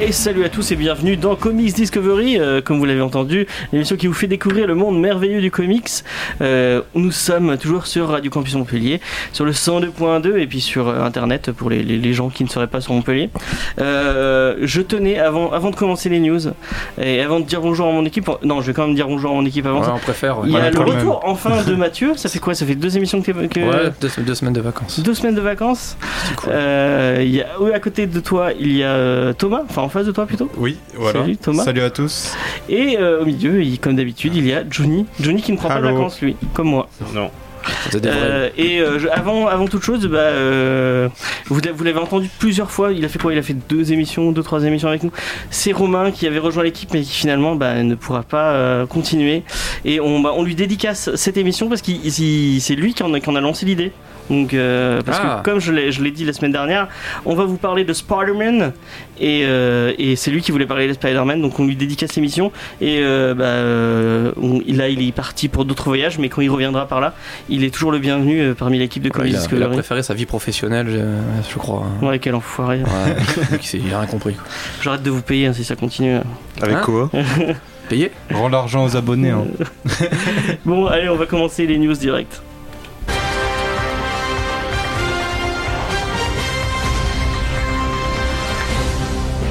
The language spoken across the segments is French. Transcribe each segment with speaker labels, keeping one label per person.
Speaker 1: Et salut à tous et bienvenue dans Comics Discovery, euh, comme vous l'avez entendu, l'émission qui vous fait découvrir le monde merveilleux du comics. Euh, nous sommes toujours sur Radio Campus Montpellier, sur le 102.2 et puis sur euh, internet pour les, les- les gens qui ne seraient pas sur Montpellier. Je tenais, avant, avant de commencer les news et avant de dire bonjour à mon équipe, non, je vais quand même dire bonjour à mon équipe avant
Speaker 2: Ouais, on préfère.
Speaker 1: Il y a
Speaker 2: Ouais,
Speaker 1: le
Speaker 2: même.
Speaker 1: retour enfin de Mathieu, ça fait quoi? Ça fait deux émissions que, que-
Speaker 2: Ouais, deux, deux semaines de vacances.
Speaker 1: deux semaines de vacances.
Speaker 2: Cool.
Speaker 1: Y a, oui, à côté de toi, il y a Thomas, enfin en face de toi plutôt.
Speaker 3: Oui, voilà.
Speaker 1: Salut, Thomas.
Speaker 3: Salut à tous.
Speaker 1: Et euh, au milieu, il- comme d'habitude, il y a Johnny. Johnny qui ne prend pas de vacances, lui, comme moi.
Speaker 3: Non.
Speaker 1: Euh, et euh, je- avant, avant toute chose, bah, euh, vous, l'a- vous l'avez entendu plusieurs fois. Il a fait quoi? Il a fait deux émissions, deux, trois émissions avec nous. C'est Romain qui avait rejoint l'équipe, mais qui finalement bah, ne pourra pas euh, continuer. Et on, bah, on lui dédicace cette émission parce que c'est lui qui en, a- qui en a lancé l'idée. Donc, euh, parce
Speaker 2: Ah.
Speaker 1: que comme je l'ai dit la semaine dernière, on va vous parler de Spider-Man et, euh, et c'est lui qui voulait parler de Spider-Man, donc on lui dédicace l'émission et euh, bah, euh, on- là il est parti pour d'autres voyages, mais quand il reviendra par là, il est toujours le bienvenu parmi l'équipe de
Speaker 2: Ouais,
Speaker 1: Comics
Speaker 2: il, a, il a préféré sa vie professionnelle, je, je crois. hein.
Speaker 1: Ouais, quel enfoiré.
Speaker 2: Ouais, il a rien compris.
Speaker 1: J'arrête de vous payer hein, si ça continue.
Speaker 3: Avec
Speaker 2: Hein
Speaker 3: quoi?
Speaker 2: Payé
Speaker 3: Rends l'argent aux abonnés. Hein.
Speaker 1: Bon, allez, on va commencer les news direct.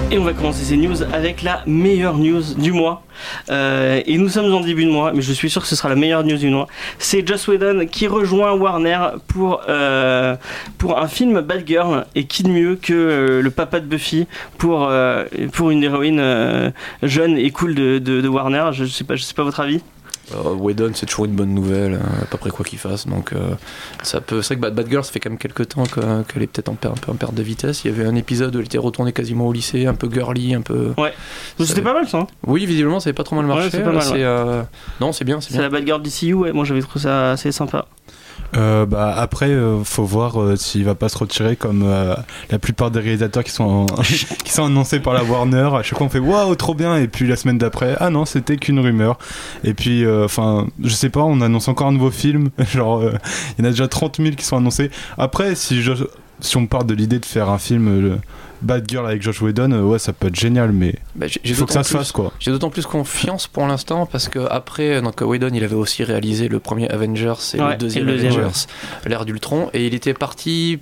Speaker 1: Et on va commencer ces news avec la meilleure news du mois. Euh, et nous sommes en début de mois, mais je suis sûr que ce sera la meilleure news du mois. C'est Joss Whedon qui rejoint Warner pour, euh, pour un film Bad Girl. Et qui de mieux que euh, le papa de Buffy pour, pour une héroïne jeune et cool de, Warner? Je sais pas, je sais pas votre avis.
Speaker 2: Euh, Whedon, c'est toujours une bonne nouvelle, hein, à peu près quoi qu'il fasse. Donc, euh, ça peut. C'est vrai que Bad, Bad Girl, ça fait quand même quelques temps que- qu'elle est peut-être un peu en perte de vitesse. Il y avait un épisode où elle était retournée quasiment au lycée, un peu girly, un peu.
Speaker 1: C'était pas mal ça. hein
Speaker 2: Oui, visiblement, ça avait pas trop mal
Speaker 1: Ouais,
Speaker 2: marché.
Speaker 1: c'est pas mal,
Speaker 2: euh, Non, c'est bien, c'est
Speaker 1: la Bad Girl DCU, ouais. Moi j'avais trouvé ça assez sympa.
Speaker 3: Euh, bah, après, euh, faut voir euh, s'il va pas se retirer comme euh, la plupart des réalisateurs qui sont, en- qui sont annoncés par la Warner. À chaque fois, on fait waouh, trop bien. Et puis la semaine d'après, ah non, c'était qu'une rumeur. Et puis, euh, enfin, je sais pas, on annonce encore un nouveau film. Genre, il y en a déjà 30 000 qui sont annoncés. Après, si, je, si on part de l'idée de faire un film Bad Girl avec Josh Whedon, euh, ouais, ça peut être génial, mais
Speaker 2: Bah, j'ai-
Speaker 3: il faut que ça
Speaker 2: d'autant
Speaker 3: se
Speaker 2: plus-
Speaker 3: fasse, quoi.
Speaker 2: J'ai d'autant plus confiance pour l'instant parce que après donc Whedon il avait aussi réalisé le premier Avengers et
Speaker 1: Ouais,
Speaker 2: le deuxième
Speaker 1: et le deuxième,
Speaker 2: Avengers, l'ère d'Ultron et il était parti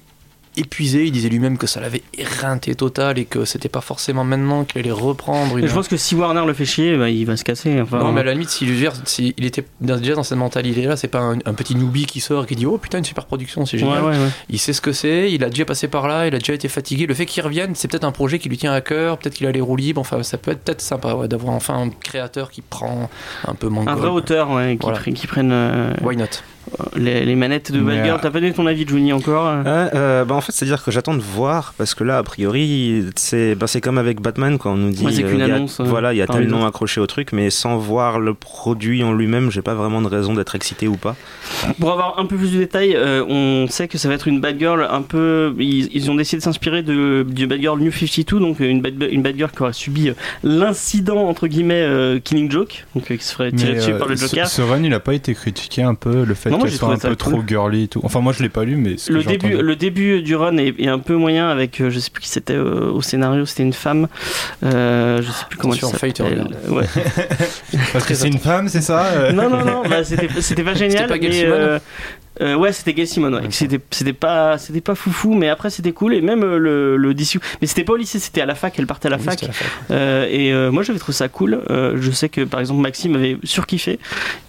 Speaker 2: épuisé, il disait lui-même que ça l'avait éreinté total et que c'était pas forcément maintenant qu'il allait reprendre une
Speaker 1: je pense que si Warner le fait chier, bah, il va se casser. Enfin,
Speaker 2: non mais à la limite s'il était déjà dans cette mentalité là c'est pas un, un petit newbie qui sort et qui dit oh putain une super production c'est génial
Speaker 1: ouais, ouais.
Speaker 2: il sait ce que c'est, il a déjà passé par là, il a déjà été fatigué. Le fait qu'il revienne, c'est peut-être un projet qui lui tient à cœur, peut-être qu'il a les roues libres. Enfin, ça peut être peut-être sympa ouais, d'avoir enfin un créateur qui prend un peu manque.
Speaker 1: Un vrai auteur, ouais, qui,
Speaker 2: Voilà.
Speaker 1: qui prenne euh,
Speaker 2: Why not?
Speaker 1: les, les manettes de
Speaker 3: euh,
Speaker 1: T'as pas donné ton avis, Johnny, encore euh?
Speaker 4: Ouais, euh, bah en fait, c'est-à-dire que j'attends de voir parce que là, a priori, c'est bah, c'est comme avec Batman quand on nous dit
Speaker 1: Ouais, c'est qu'une
Speaker 4: il y a-
Speaker 1: annonce, euh,
Speaker 4: voilà, il y a tel nom accroché au truc, mais sans voir le produit en lui-même, j'ai pas vraiment de raison d'être excité ou pas.
Speaker 1: Pour avoir un peu plus de détails, euh, on sait que ça va être une Bad Girl un peu. Ils, ils ont décidé de s'inspirer de, du Bad Girl New 52, donc euh, une Bad, une bad Girl qui aurait subi euh, l'incident, entre guillemets, euh, Killing Joke, donc euh, qui se ferait tirer
Speaker 3: Mais,
Speaker 1: dessus
Speaker 3: euh,
Speaker 1: par le
Speaker 3: ce-
Speaker 1: Joker.
Speaker 3: Ce, run, il a pas été critiqué un peu, le fait qu'elle soit un peu
Speaker 1: cool.
Speaker 3: trop girly et tout. Enfin, moi, je l'ai pas lu, mais ce
Speaker 1: Le début, le début du run est, est un peu moyen avec, euh, je sais plus qui c'était euh, au scénario, c'était une femme, euh, je sais plus comment
Speaker 2: Attention,
Speaker 1: elle s'appelle. Ouais.
Speaker 3: Parce que c'est une femme, c'est ça
Speaker 1: non, non, non, bah, c'était pas génial.
Speaker 2: pas
Speaker 1: mais, euh, ouais, c'était Gail Simone. Ouais. C'était c'était pas c'était pas foufou, mais après c'était cool et même euh, le le. Mais c'était pas au lycée, c'était à la fac. Elle partait à la
Speaker 2: Oui,
Speaker 1: fac.
Speaker 2: c'était la fac.
Speaker 1: Euh, et euh, moi j'avais trouvé ça cool. Euh, je sais que par exemple Maxime avait surkiffé.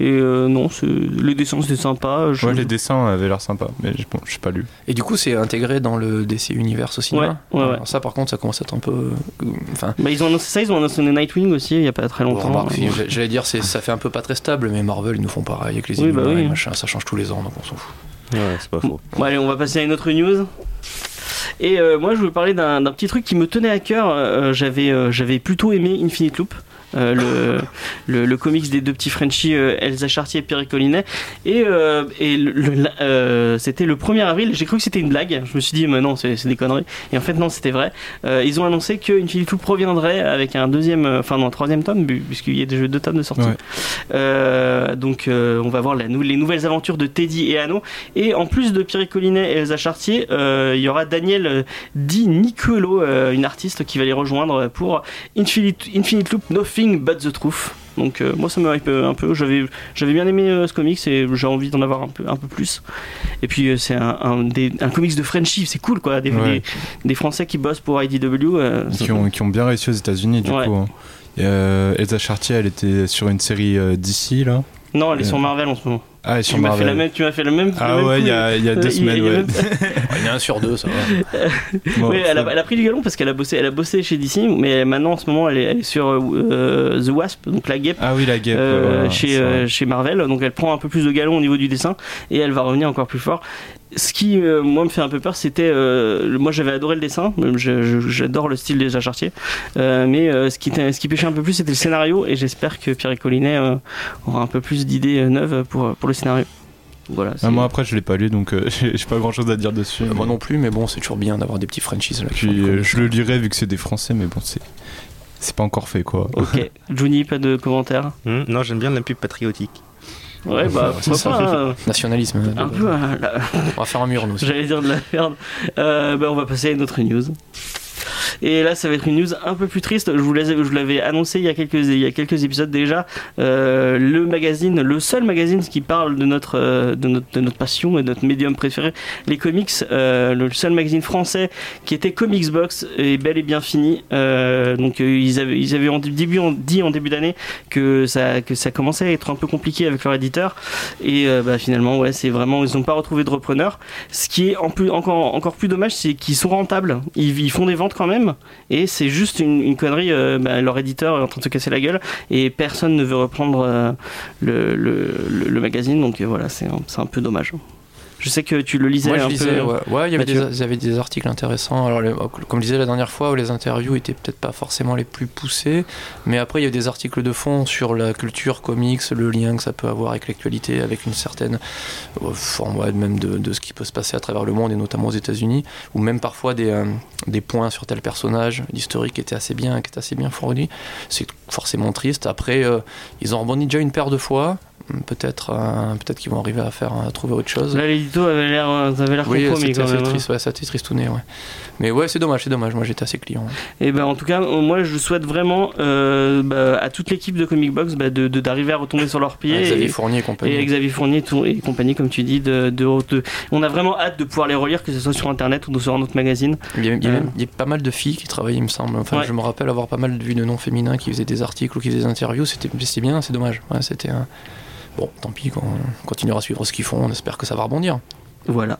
Speaker 1: Et euh, non, les dessins c'était sympa. Je-
Speaker 3: Ouais, les dessins avaient l'air sympas, mais j'ai- bon, j'ai pas lu.
Speaker 2: Et du coup, c'est intégré dans le DC Universe au cinéma.
Speaker 1: Ouais, ouais, ouais.
Speaker 2: Alors ça, par contre, ça commence à être un peu. Enfin.
Speaker 1: Bah, ils ont annoncé ça, ils ont annoncé Nightwing aussi il y a pas très
Speaker 2: bon,
Speaker 1: longtemps.
Speaker 2: remarque, si, J'allais dire, c'est- ça fait un peu pas très stable, mais Marvel, ils nous font pareil avec les
Speaker 1: Oui, bah
Speaker 2: machin, ça change tous les ans, donc on s'en
Speaker 4: Ouais, c'est pas faux.
Speaker 1: Bon, allez, on va passer à une autre news. Et euh, moi, je voulais parler d'un d'un petit truc qui me tenait à cœur. Euh, J'avais euh, j'avais plutôt aimé Infinite Loop. Euh, le, le, le comics des deux petits Frenchies, euh, Elsa Chartier et Pierre Collinet. Et, euh, et le- c'était le 1er avril. J'ai cru que c'était une blague. Je me suis dit, mais non, c'est c'est des conneries. Et en fait, non, c'était vrai. Ils ont annoncé que Infinity Loop reviendrait avec un deuxième, enfin non, un troisième tome, puisqu'il y a déjà deux tomes de sortie.
Speaker 3: Ouais.
Speaker 1: Donc, on va voir la les nouvelles aventures de Teddy et Anno. Et en plus de Pierre Collinet et Elsa Chartier, il y aura Daniel Di Nicolo, une artiste qui va les rejoindre pour Infinite, Infinite Loop Nothing But the Truth. Donc euh, moi ça me hype euh, un peu, j'avais j'avais bien aimé euh, ce comics et j'ai envie d'en avoir un peu, un peu plus. Et puis euh, c'est un, un, des- un comics de friendship, c'est cool quoi, des,
Speaker 3: Ouais.
Speaker 1: des, des Français qui bossent pour IDW.
Speaker 3: qui, ont, qui ont bien réussi aux États-Unis du
Speaker 1: Ouais.
Speaker 3: coup. hein. Et, Elsa Chartier, elle était sur une série d'ici là.
Speaker 1: Non, elle est sur
Speaker 3: Euh,
Speaker 1: Marvel en ce moment.
Speaker 3: Ah, et
Speaker 1: Tu
Speaker 3: sur
Speaker 1: m'as fait
Speaker 3: Marvel.
Speaker 1: la même, tu m'as fait la même. le
Speaker 3: Ah
Speaker 1: même
Speaker 3: ouais, il y a, il y a
Speaker 1: euh,
Speaker 3: deux
Speaker 1: il y a-
Speaker 3: semaines.
Speaker 1: il y a
Speaker 3: ouais.
Speaker 1: même-
Speaker 2: Il y en a un sur deux, ça va.
Speaker 3: Bon,
Speaker 1: Oui, elle a, elle pris du galon parce qu'elle a bossé, elle a bossé chez DC, mais maintenant en ce moment elle est, elle est sur euh, The Wasp, donc la guêpe.
Speaker 3: Ah oui, la guêpe.
Speaker 1: euh, euh, chez Marvel, donc elle prend un peu plus de galon au niveau du dessin et elle va revenir encore plus fort. Ce qui, euh, moi, me fait un peu peur, c'était. euh, moi, j'avais adoré le dessin, j'adore le style des Chartier, euh, mais euh, ce, qui, ce qui pêchait un peu plus, c'était le scénario, et j'espère que Pierre Collinet euh, aura un peu plus d'idées euh, neuves pour, pour le scénario. Voilà.
Speaker 3: Ah, moi après je l'ai pas lu donc euh, j'ai pas grand chose à dire dessus.
Speaker 2: Euh, Moi non plus, mais bon, c'est toujours bien d'avoir des petits franchises là.
Speaker 3: Puis euh, je le lirai vu que c'est des Français mais bon c'est c'est pas encore fait quoi.
Speaker 1: Ok. Juni, pas de commentaires?
Speaker 4: Hmm, non, j'aime bien la pub patriotique.
Speaker 1: Ouais, bah,
Speaker 2: c'est ça.
Speaker 1: pas, hein.
Speaker 2: Nationalisme.
Speaker 1: Un peu, hein, là.
Speaker 2: On va faire un mur, nous aussi.
Speaker 1: J'allais dire de la merde. Euh, bah, on va passer à une autre news. Et là, ça va être une news un peu plus triste. Je vous l'avais, annoncé il y a quelques, épisodes déjà. Euh, le magazine, le seul magazine qui parle de notre, euh, de notre, de notre passion et de notre médium préféré, les comics. euh, le seul magazine français qui était Comics Box est bel et bien fini. Donc ils avaient, en début, dit en début d'année que ça, commençait à être un peu compliqué avec leur éditeur. Et bah, finalement, ouais, c'est vraiment, ils n'ont pas retrouvé de repreneur. Ce qui est encore, plus dommage, c'est qu'ils sont rentables. Ils font des ventes quand même. Et c'est juste une, connerie. euh, bah, leur éditeur est en train de se casser la gueule. Et personne ne veut reprendre euh, le, magazine. Donc euh, voilà, c'est un peu dommage. Je sais que tu le lisais
Speaker 2: Moi, je
Speaker 1: un
Speaker 2: lisais,
Speaker 1: peu.
Speaker 2: ouais. Ouais, il y avait des, il y avait des articles intéressants. Alors, les- comme je disais la dernière fois, les interviews étaient peut-être pas forcément les plus poussées, mais après, il y a des articles de fond sur la culture comics, le lien que ça peut avoir avec l'actualité, avec une certaine euh, forme ouais, même de, de ce qui peut se passer à travers le monde et notamment aux États-Unis, ou même parfois des, euh, des points sur tel personnage. L'historique était assez bien, qui était assez bien fourni. C'est forcément triste. Après, euh, ils ont rebondi déjà une paire de fois. Peut-être, euh, peut-être qu'ils vont arriver à faire, à trouver autre chose.
Speaker 1: Là, l'édito avait l'air, euh, ça avait l'air
Speaker 2: Oui,
Speaker 1: compromis
Speaker 2: c'était
Speaker 1: quand
Speaker 2: assez
Speaker 1: même. hein.
Speaker 2: triste, ouais, ça a été tristouné, ouais. Mais ouais, c'est dommage, c'est dommage. Moi, j'étais assez client.
Speaker 1: Et ben en tout cas, euh, moi je souhaite vraiment euh, bah, à toute l'équipe de Comic Box bah, de de- d'arriver à retomber sur leurs pieds.
Speaker 2: Xavier
Speaker 1: et-
Speaker 2: Fournier et compagnie.
Speaker 1: Et Xavier Fournier tout- et compagnie, comme tu dis, de, de- de- on a vraiment hâte de pouvoir les relire, que ce soit sur internet ou sur un autre magazine.
Speaker 2: Il y, a, il y a
Speaker 1: Euh.
Speaker 2: même- il y a pas mal de filles qui travaillaient, il me semble. Enfin,
Speaker 1: Ouais.
Speaker 2: je me rappelle avoir pas mal vu de noms féminins qui faisaient des articles ou qui faisaient des interviews. C'était c'était bien, c'est dommage. Ouais, c'était un... Bon, tant pis, on continuera à suivre ce qu'ils font. On espère que ça va rebondir.
Speaker 1: Voilà.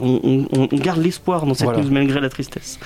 Speaker 1: On, on- on garde l'espoir dans cette
Speaker 2: Voilà.
Speaker 1: news malgré la tristesse.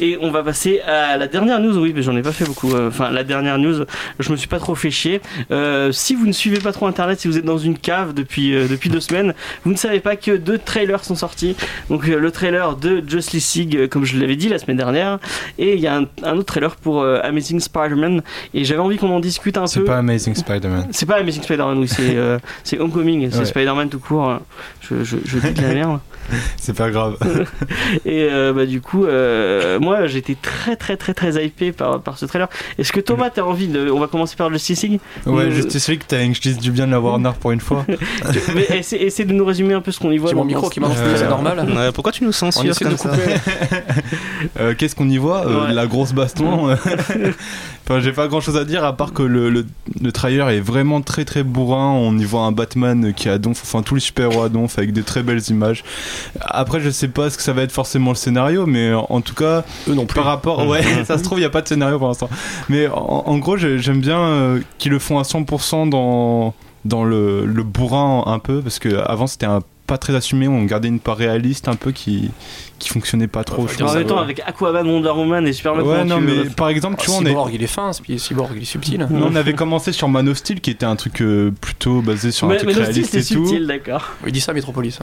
Speaker 1: Et on va passer à la dernière news. Oui, mais j'en ai pas fait beaucoup. Euh, Enfin, la dernière news, je me suis pas trop fait chier. Euh, si vous ne suivez pas trop Internet, si vous êtes dans une cave depuis euh, depuis deux semaines, vous ne savez pas que deux trailers sont sortis. Donc euh, le trailer de Justice League, comme je l'avais dit la semaine dernière, et il y a un, un autre trailer pour Amazing Spider-Man. Et j'avais envie qu'on en discute un
Speaker 3: C'est
Speaker 1: peu.
Speaker 3: pas Amazing Spider-Man.
Speaker 1: C'est pas Amazing Spider-Man, oui, c'est c'est Homecoming, c'est
Speaker 3: Ouais.
Speaker 1: Spider-Man tout court. Je, je, je dis de la merde.
Speaker 3: C'est pas grave.
Speaker 1: Et euh, bah, du coup, euh, moi j'étais très très très très hypé par, par ce trailer. Est-ce que Thomas, t'as envie de. On va commencer par le League
Speaker 3: Ouais,
Speaker 1: Euh,
Speaker 3: Justice League, t'as une du bien de la Warner pour une fois.
Speaker 1: Mais essaie, essaie de nous résumer un peu ce qu'on y voit.
Speaker 2: C'est mon micro qui marche
Speaker 3: Euh,
Speaker 2: c'est normal.
Speaker 4: Pourquoi tu nous
Speaker 2: On
Speaker 4: censures
Speaker 2: essaie de
Speaker 4: comme ça
Speaker 2: couper.
Speaker 3: Euh, Qu'est-ce qu'on y voit Euh,
Speaker 1: Ouais.
Speaker 3: La grosse baston. euh. enfin, j'ai pas grand chose à dire à part que le, le, le trailer est vraiment très très bourrin. On y voit un Batman qui a donf, enfin tous les super-héros à donf avec de très belles images. Après, je sais pas ce que ça va être forcément le scénario, mais en tout cas,
Speaker 2: Eux non plus.
Speaker 3: par rapport. Ouais, ça se trouve, il y a pas de scénario pour l'instant. Mais en, en gros, j'ai- j'aime bien euh, qu'ils le font à 100% dans, dans le, le bourrin un peu, parce que avant c'était un pas très assumé, on gardait une part réaliste un peu qui, qui fonctionnait pas trop. je
Speaker 1: En même temps, avec Aquaman, Wonder Woman et Superman,
Speaker 3: Ouais, non,
Speaker 1: tu veux-
Speaker 3: mais par exemple, tu vois, on, est-
Speaker 2: Cyborg, il est fin, Cyborg, il est subtil.
Speaker 3: on avait commencé sur Man of Steel qui était un truc euh, plutôt basé sur un
Speaker 1: Mais,
Speaker 3: truc
Speaker 1: mais le style,
Speaker 3: réaliste et tout.
Speaker 1: subtil, d'accord.
Speaker 2: Il dit ça à Metropolis.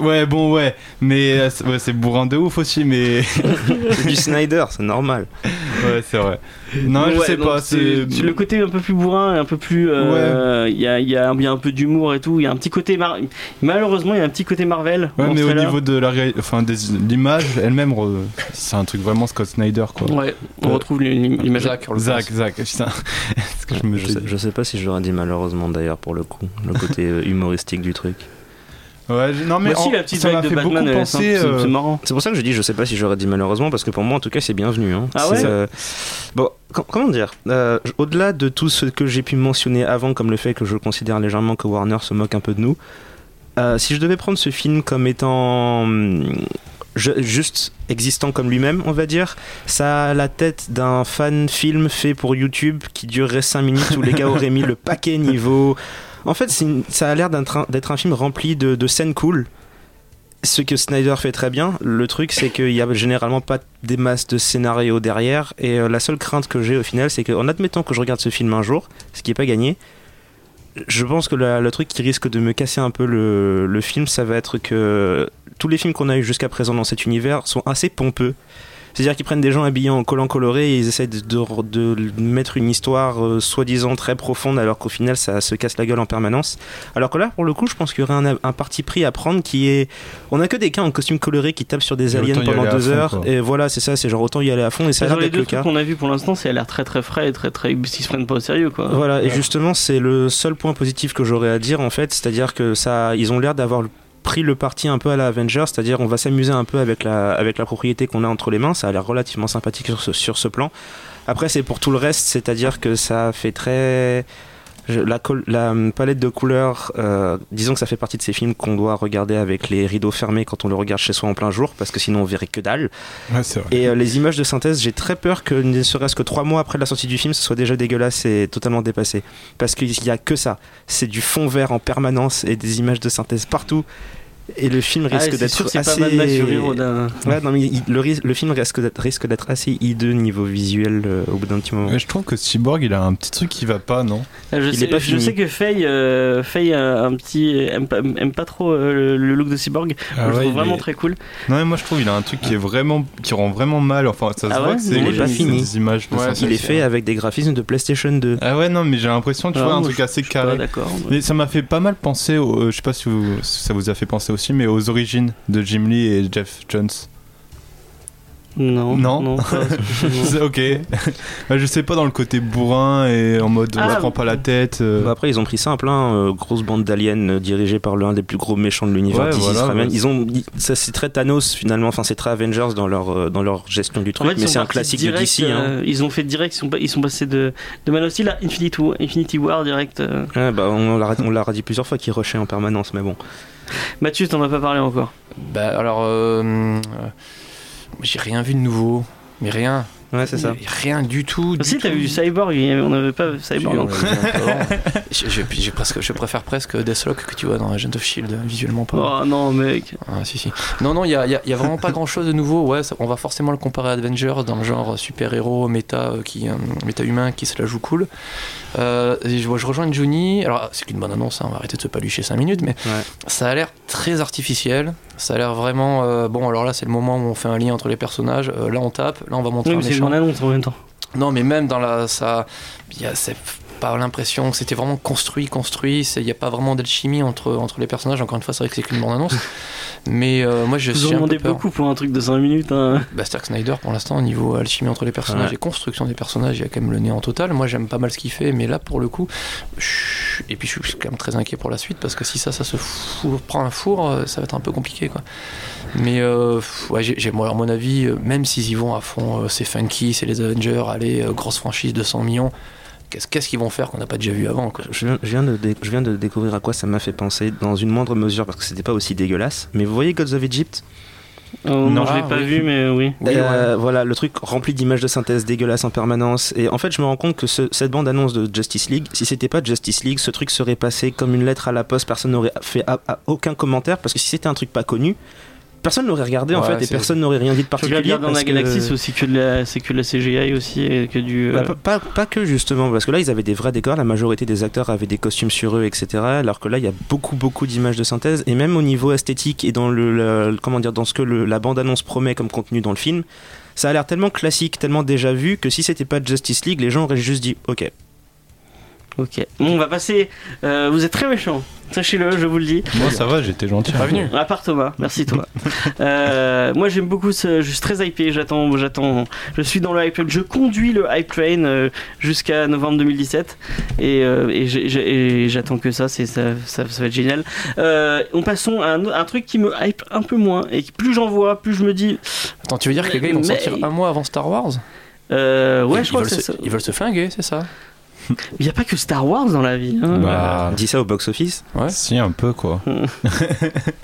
Speaker 3: Ouais, bon, ouais, mais euh, ouais, c'est bourrin de ouf aussi, mais.
Speaker 4: C'est du Snyder, c'est normal.
Speaker 3: Ouais, c'est vrai. Non, je sais pas.
Speaker 1: c'est le côté un peu plus bourrin, un peu plus. euh, Il y, a, il y, a, il y a un peu d'humour et tout. Il y a un petit côté. Mar- Malheureusement, il y a un petit côté Marvel.
Speaker 3: Ouais, mais au niveau de enfin, l'image elle-même, re- c'est un truc vraiment Scott Snyder quoi.
Speaker 1: Ouais, on
Speaker 3: Euh,
Speaker 1: retrouve l'im- l'image.
Speaker 2: Zach,
Speaker 3: Zach. Zach, putain. Est-ce que je me
Speaker 4: Je sais, je sais pas si je l'aurais dit malheureusement d'ailleurs pour le coup, le côté euh, humoristique du truc.
Speaker 3: Ouais, non mais
Speaker 1: aussi,
Speaker 3: en-
Speaker 1: la petite
Speaker 3: ça m'a
Speaker 1: vague de
Speaker 3: fait
Speaker 1: Batman,
Speaker 3: beaucoup penser. euh,
Speaker 1: c'est marrant.
Speaker 4: C'est pour ça que je dis je sais pas si j'aurais dit malheureusement parce que pour moi en tout cas c'est bienvenu. Hein.
Speaker 1: Ah ouais
Speaker 4: euh, Bon, com- comment dire euh, Au-delà de tout ce que j'ai pu mentionner avant, comme le fait que je considère légèrement que Warner se moque un peu de nous, euh, si je devais prendre ce film comme étant je- juste existant comme lui-même, on va dire, ça a la tête d'un fan film fait pour YouTube qui durerait 5 minutes où les gars auraient mis le paquet niveau. En fait, ça a l'air d'être un film rempli de, scènes cool. Ce que Snyder fait très bien, le truc c'est qu'il y a généralement pas des masses de scénarios derrière et euh, la seule crainte que j'ai au final c'est qu'en admettant que je regarde ce film un jour, ce qui est pas gagné, je pense que la- le truc qui risque de me casser un peu le, le film ça va être que tous les films qu'on a eu jusqu'à présent dans cet univers sont assez pompeux. C'est-à-dire qu'ils prennent des gens habillés en collant coloré et ils essaient de, de- de mettre une histoire euh, soi-disant très profonde alors qu'au final ça se casse la gueule en permanence. Alors que là, pour le coup, je pense qu'il y aurait un, un parti pris à prendre qui est. On a que des cas en costume coloré qui tapent sur des
Speaker 3: Et
Speaker 4: aliens pendant deux
Speaker 3: fond,
Speaker 4: heures.
Speaker 3: quoi.
Speaker 4: Et voilà, c'est ça, c'est genre autant y aller à fond et ça a l'air d'être le cas.
Speaker 1: qu'on a vu pour l'instant, ça a l'air très très frais et très très. Ils se prennent pas au sérieux quoi.
Speaker 4: Voilà, et justement, c'est le seul point positif que j'aurais à dire en fait, c'est-à-dire que ça, ils ont l'air d'avoir pris le parti un peu à la Avengers, c'est-à-dire on va s'amuser un peu avec la, avec la propriété qu'on a entre les mains, ça a l'air relativement sympathique sur sur ce plan. Après, c'est pour tout le reste, c'est-à-dire que ça fait très. Je- La, la hum, palette de couleurs, euh, disons que ça fait partie de ces films qu'on doit regarder avec les rideaux fermés quand on le regarde chez soi en plein jour, parce que sinon on verrait que dalle.
Speaker 3: Ouais, vrai.
Speaker 4: Et euh, les images de synthèse, j'ai très peur que ne serait-ce que trois mois après la sortie du film, ce soit déjà dégueulasse et totalement dépassé. Parce qu'il n'y a que ça. C'est du fond vert en permanence et des images de synthèse partout. Et le film
Speaker 1: Ah,
Speaker 4: risque d'être
Speaker 1: que
Speaker 4: assez.
Speaker 1: pas.
Speaker 4: Ouais, non, mais il- le, film risque d'être, assez hideux niveau visuel euh, au bout d'un petit moment.
Speaker 3: Je trouve que Cyborg il a un petit truc qui va pas, non?
Speaker 1: Ah, Je,
Speaker 4: Il
Speaker 1: sais,
Speaker 4: est pas
Speaker 1: je
Speaker 4: fini.
Speaker 1: sais que Faye, euh, Faye a un petit aime pas, aime pas trop euh, le, look de Cyborg.
Speaker 3: Ah
Speaker 1: je
Speaker 3: ouais,
Speaker 1: trouve vraiment
Speaker 3: est-
Speaker 1: très cool.
Speaker 3: Non, mais moi je trouve il a un truc qui est vraiment qui rend vraiment mal. Enfin, ça se
Speaker 1: Ah
Speaker 3: voit
Speaker 1: ouais
Speaker 3: que c'est
Speaker 4: Il est pas fini.
Speaker 3: des images de
Speaker 2: Ouais,
Speaker 3: synthèse.
Speaker 4: il est fait avec des graphismes de PlayStation 2.
Speaker 3: Ah ouais, non, mais j'ai l'impression, tu
Speaker 1: Ah,
Speaker 3: vois, un truc assez carré.
Speaker 1: d'accord.
Speaker 3: Mais ça m'a fait pas mal penser, au- euh, je sais pas si ça vous a fait penser aussi, mais aux origines de Jim Lee et Jeff Jones.
Speaker 1: Non,
Speaker 3: Non.
Speaker 1: pas spécialement.
Speaker 3: C'est ok. Bah, je sais pas dans le côté bourrin et en mode on
Speaker 1: Ah,
Speaker 3: se prend pas la tête. euh.
Speaker 4: Bah après, ils ont pris ça en plein, euh, grosse bande d'aliens euh, dirigée par l'un des plus gros méchants de l'univers
Speaker 3: Ouais, voilà, ouais.
Speaker 4: Ils ont, ça c'est très Thanos finalement, enfin c'est très Avengers dans leur dans leur gestion du
Speaker 1: En
Speaker 4: truc,
Speaker 1: fait,
Speaker 4: mais c'est un classique
Speaker 1: direct,
Speaker 4: de DC. hein.
Speaker 1: euh, Ils ont fait direct, ils sont, pas- ils sont passés de, de Man of Steel à Infinity, War- Infinity War direct. euh.
Speaker 4: Ouais, bah, on l'a on l'a dit plusieurs fois qu'ils rushaient en permanence, mais bon.
Speaker 1: Mathieu, t'en as pas parlé encore.
Speaker 2: Bah alors, j'ai rien vu de nouveau, mais rien.
Speaker 4: Ouais, c'est ça.
Speaker 2: Rien du tout. du
Speaker 1: Si, t'as vu Cyborg, on n'avait pas Cyborg.
Speaker 2: Je- je- presque, je préfère presque Deathlock que tu vois dans Agent of Shield, visuellement pas.
Speaker 1: Oh non, mec.
Speaker 2: Ah, si, si. Non, non, il y a, y a- il y a vraiment pas grand chose de nouveau. Ouais, ça- on va forcément le comparer à Avengers dans le genre super-héros, méta, euh, qui, euh, méta humain qui se la joue cool. Euh, je, je rejoins Johnny. Alors, c'est qu'une bonne annonce, hein, on va arrêter de se palucher 5 minutes, mais
Speaker 4: Ouais.
Speaker 2: ça a l'air très artificiel. Ça a l'air vraiment. euh, bon, alors là, c'est le moment où on fait un lien entre les personnages. Euh, là, on tape. Là, on va montrer
Speaker 1: Oui,
Speaker 2: un
Speaker 1: mais c'est
Speaker 2: méchant.
Speaker 1: une annonce en même temps.
Speaker 2: Non, mais même dans la. Ça, y a c'est pas l'impression que c'était vraiment construit, construit. Il n'y a pas vraiment d'alchimie entre, entre les personnages. Encore une fois, c'est vrai que c'est qu'une bande-annonce. mais euh, moi, je
Speaker 1: Vous
Speaker 2: suis peu
Speaker 1: demandez beaucoup pour un truc de 5 minutes. Hein.
Speaker 2: Bah, Stark Snyder, pour l'instant, au niveau alchimie entre les personnages
Speaker 4: Ouais.
Speaker 2: et construction des personnages, il y a quand même le nez en total. Moi, j'aime pas mal ce qu'il fait, mais là, pour le coup, je- et puis je suis quand même très inquiet pour la suite parce que si ça, ça se prend un four, euh, ça va être un peu compliqué, quoi. Mais euh, ouais, j'ai, moi, à mon avis, euh, même s'ils y vont à fond, c'est funky, c'est les Avengers, allez, grosse franchise de 100 millions. Qu'est-ce, qu'ils vont faire qu'on n'a pas déjà vu avant quoi
Speaker 4: Je viens, je, viens de dé- je viens de découvrir à quoi ça m'a fait penser, dans une moindre mesure, parce que c'était pas aussi dégueulasse. Mais vous voyez Gods of Egypt?
Speaker 1: Oh, non, je l'ai
Speaker 2: Ah,
Speaker 1: pas
Speaker 2: oui.
Speaker 1: vu, mais oui.
Speaker 2: Oui,
Speaker 4: Euh, Voilà, le truc rempli d'images de synthèse dégueulasses en permanence. Et en fait, je me rends compte que ce- cette bande-annonce de Justice League, si c'était pas Justice League, ce truc serait passé comme une lettre à la poste. Personne n'aurait fait à- à aucun commentaire, parce que si c'était un truc pas connu, personne n'aurait regardé en fait, et personne n'aurait rien dit de particulier.
Speaker 1: dans la
Speaker 4: que-
Speaker 1: galaxie, c'est aussi que de la, c'est que de la CGI aussi et que du.
Speaker 4: Bah,
Speaker 1: euh,
Speaker 4: pas, pas- pas que justement, parce que là ils avaient des vrais décors, la majorité des acteurs avaient des costumes sur eux, etc. Alors que là il y a beaucoup beaucoup d'images de synthèse, et même au niveau esthétique et dans le, le- comment dire, dans ce que le- la bande annonce promet comme contenu dans le film, ça a l'air tellement classique, tellement déjà vu que si c'était pas Justice League, les gens auraient juste dit ok.
Speaker 1: Ok. Bon, on va passer. euh, vous êtes très méchant. Sachez-le, je vous le dis.
Speaker 3: Moi, ça va, j'étais gentil.
Speaker 2: Pas venu.
Speaker 1: À part Thomas, merci Thomas. Euh, moi j'aime beaucoup ce, je suis très hypé, j'attends, j'attends, je suis dans le hype train, je conduis le hype train euh, jusqu'à novembre 2017 et, euh, j'attends que ça, c'est ça, ça, ça va être génial. Euh, on passons à un, un truc qui me hype un peu moins et plus j'en vois, plus je me dis,
Speaker 2: Attends, tu veux dire que les gars ils vont
Speaker 1: Mais-
Speaker 2: sortir un mois avant Star Wars?
Speaker 1: Euh, ouais,
Speaker 2: ils,
Speaker 1: je crois que c'est ça.
Speaker 2: ils veulent se flinguer, c'est ça?
Speaker 1: Il n'y a pas que Star Wars dans la vie. hein.
Speaker 3: Bah,
Speaker 4: Dis ça au box-office.
Speaker 2: Ouais.
Speaker 3: si, un peu quoi.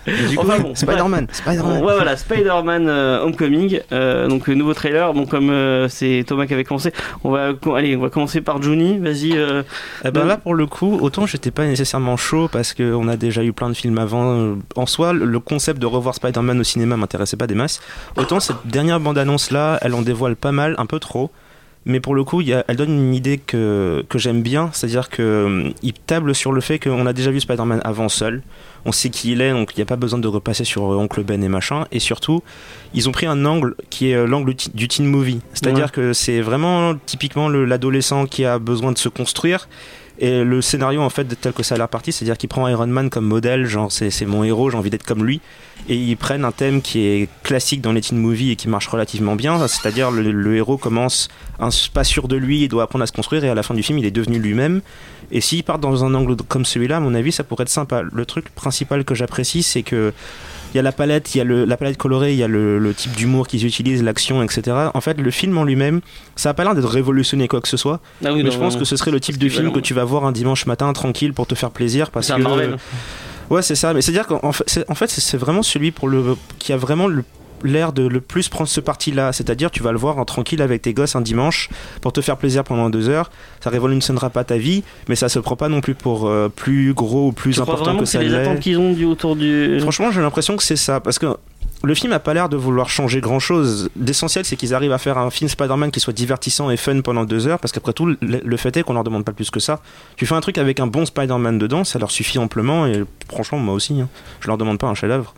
Speaker 4: Du coup,
Speaker 1: Enfin bon,
Speaker 4: Spider-Man.
Speaker 1: Bon,
Speaker 4: Spider-Man.
Speaker 1: ouais, voilà, Spider-Man euh, Homecoming, euh, donc euh, nouveau trailer. Bon, comme euh, c'est Thomas qui avait commencé, on va, allez, on va commencer par Johnny. Vas-y. euh,
Speaker 4: Eh ben là, pour le coup, autant j'étais pas nécessairement chaud parce qu'on a déjà eu plein de films avant. En soi, le- le concept de revoir Spider-Man au cinéma m'intéressait pas des masses. Autant cette dernière bande-annonce là, elle en dévoile pas mal, un peu trop. Mais pour le coup, il y a- elle donne une idée que, que j'aime bien, c'est-à-dire qu'il table sur le fait qu'on a déjà vu Spider-Man avant seul, on sait qui il est, donc il n'y a pas besoin de repasser sur euh, Oncle Ben et machin, et surtout, ils ont pris un angle qui est euh, l'angle du teen movie, c'est-à-dire
Speaker 1: Ouais.
Speaker 4: que c'est vraiment typiquement le- l'adolescent qui a besoin de se construire, et le scénario, en fait, tel que ça a l'air parti, c'est-à-dire qu'ils prennent Iron Man comme modèle, genre c'est mon héros, j'ai envie d'être comme lui. Et ils prennent un thème qui est classique dans les teen movies et qui marche relativement bien, c'est-à-dire le, héros commence un, pas sûr de lui, il doit apprendre à se construire et à la fin du film, il est devenu lui-même. Et s'il part dans un angle comme celui-là, à mon avis, ça pourrait être sympa. Le truc principal que j'apprécie, c'est que il y a la palette, il y a le, la palette colorée, il y a le, le type d'humour qu'ils utilisent, l'action, etc. En fait, le film en lui-même, ça a pas l'air d'être révolutionné quoi que ce soit.
Speaker 1: ah oui,
Speaker 4: Mais je pense que ce serait le type de film que tu vas voir un dimanche matin tranquille pour te faire plaisir parce que
Speaker 1: Marvel.
Speaker 4: ouais c'est ça mais c'est dire qu'en fait c'est vraiment celui pour le qui a vraiment le l'air de le plus prendre ce parti là c'est à dire tu vas le voir en tranquille avec tes gosses un dimanche pour te faire plaisir pendant deux heures ça révolutionnera pas ta vie mais ça se prend pas non plus pour euh, plus gros ou plus
Speaker 1: Tu crois
Speaker 4: important
Speaker 1: vraiment
Speaker 4: que
Speaker 1: que c'est
Speaker 4: ça
Speaker 1: les
Speaker 4: l'est
Speaker 1: attentes qu'ils ont du autour du.
Speaker 4: Franchement, j'ai l'impression que c'est ça. Parce que le film a pas l'air de vouloir changer grand chose. L'essentiel, c'est qu'ils arrivent à faire un film Spider-Man qui soit divertissant et fun pendant deux heures. Parce qu'après tout, le, le fait est qu'on leur demande pas plus que ça. Tu fais un truc avec un bon Spider-Man dedans, ça leur suffit amplement. Et franchement, moi aussi, hein. je leur demande pas un chef-d'œuvre.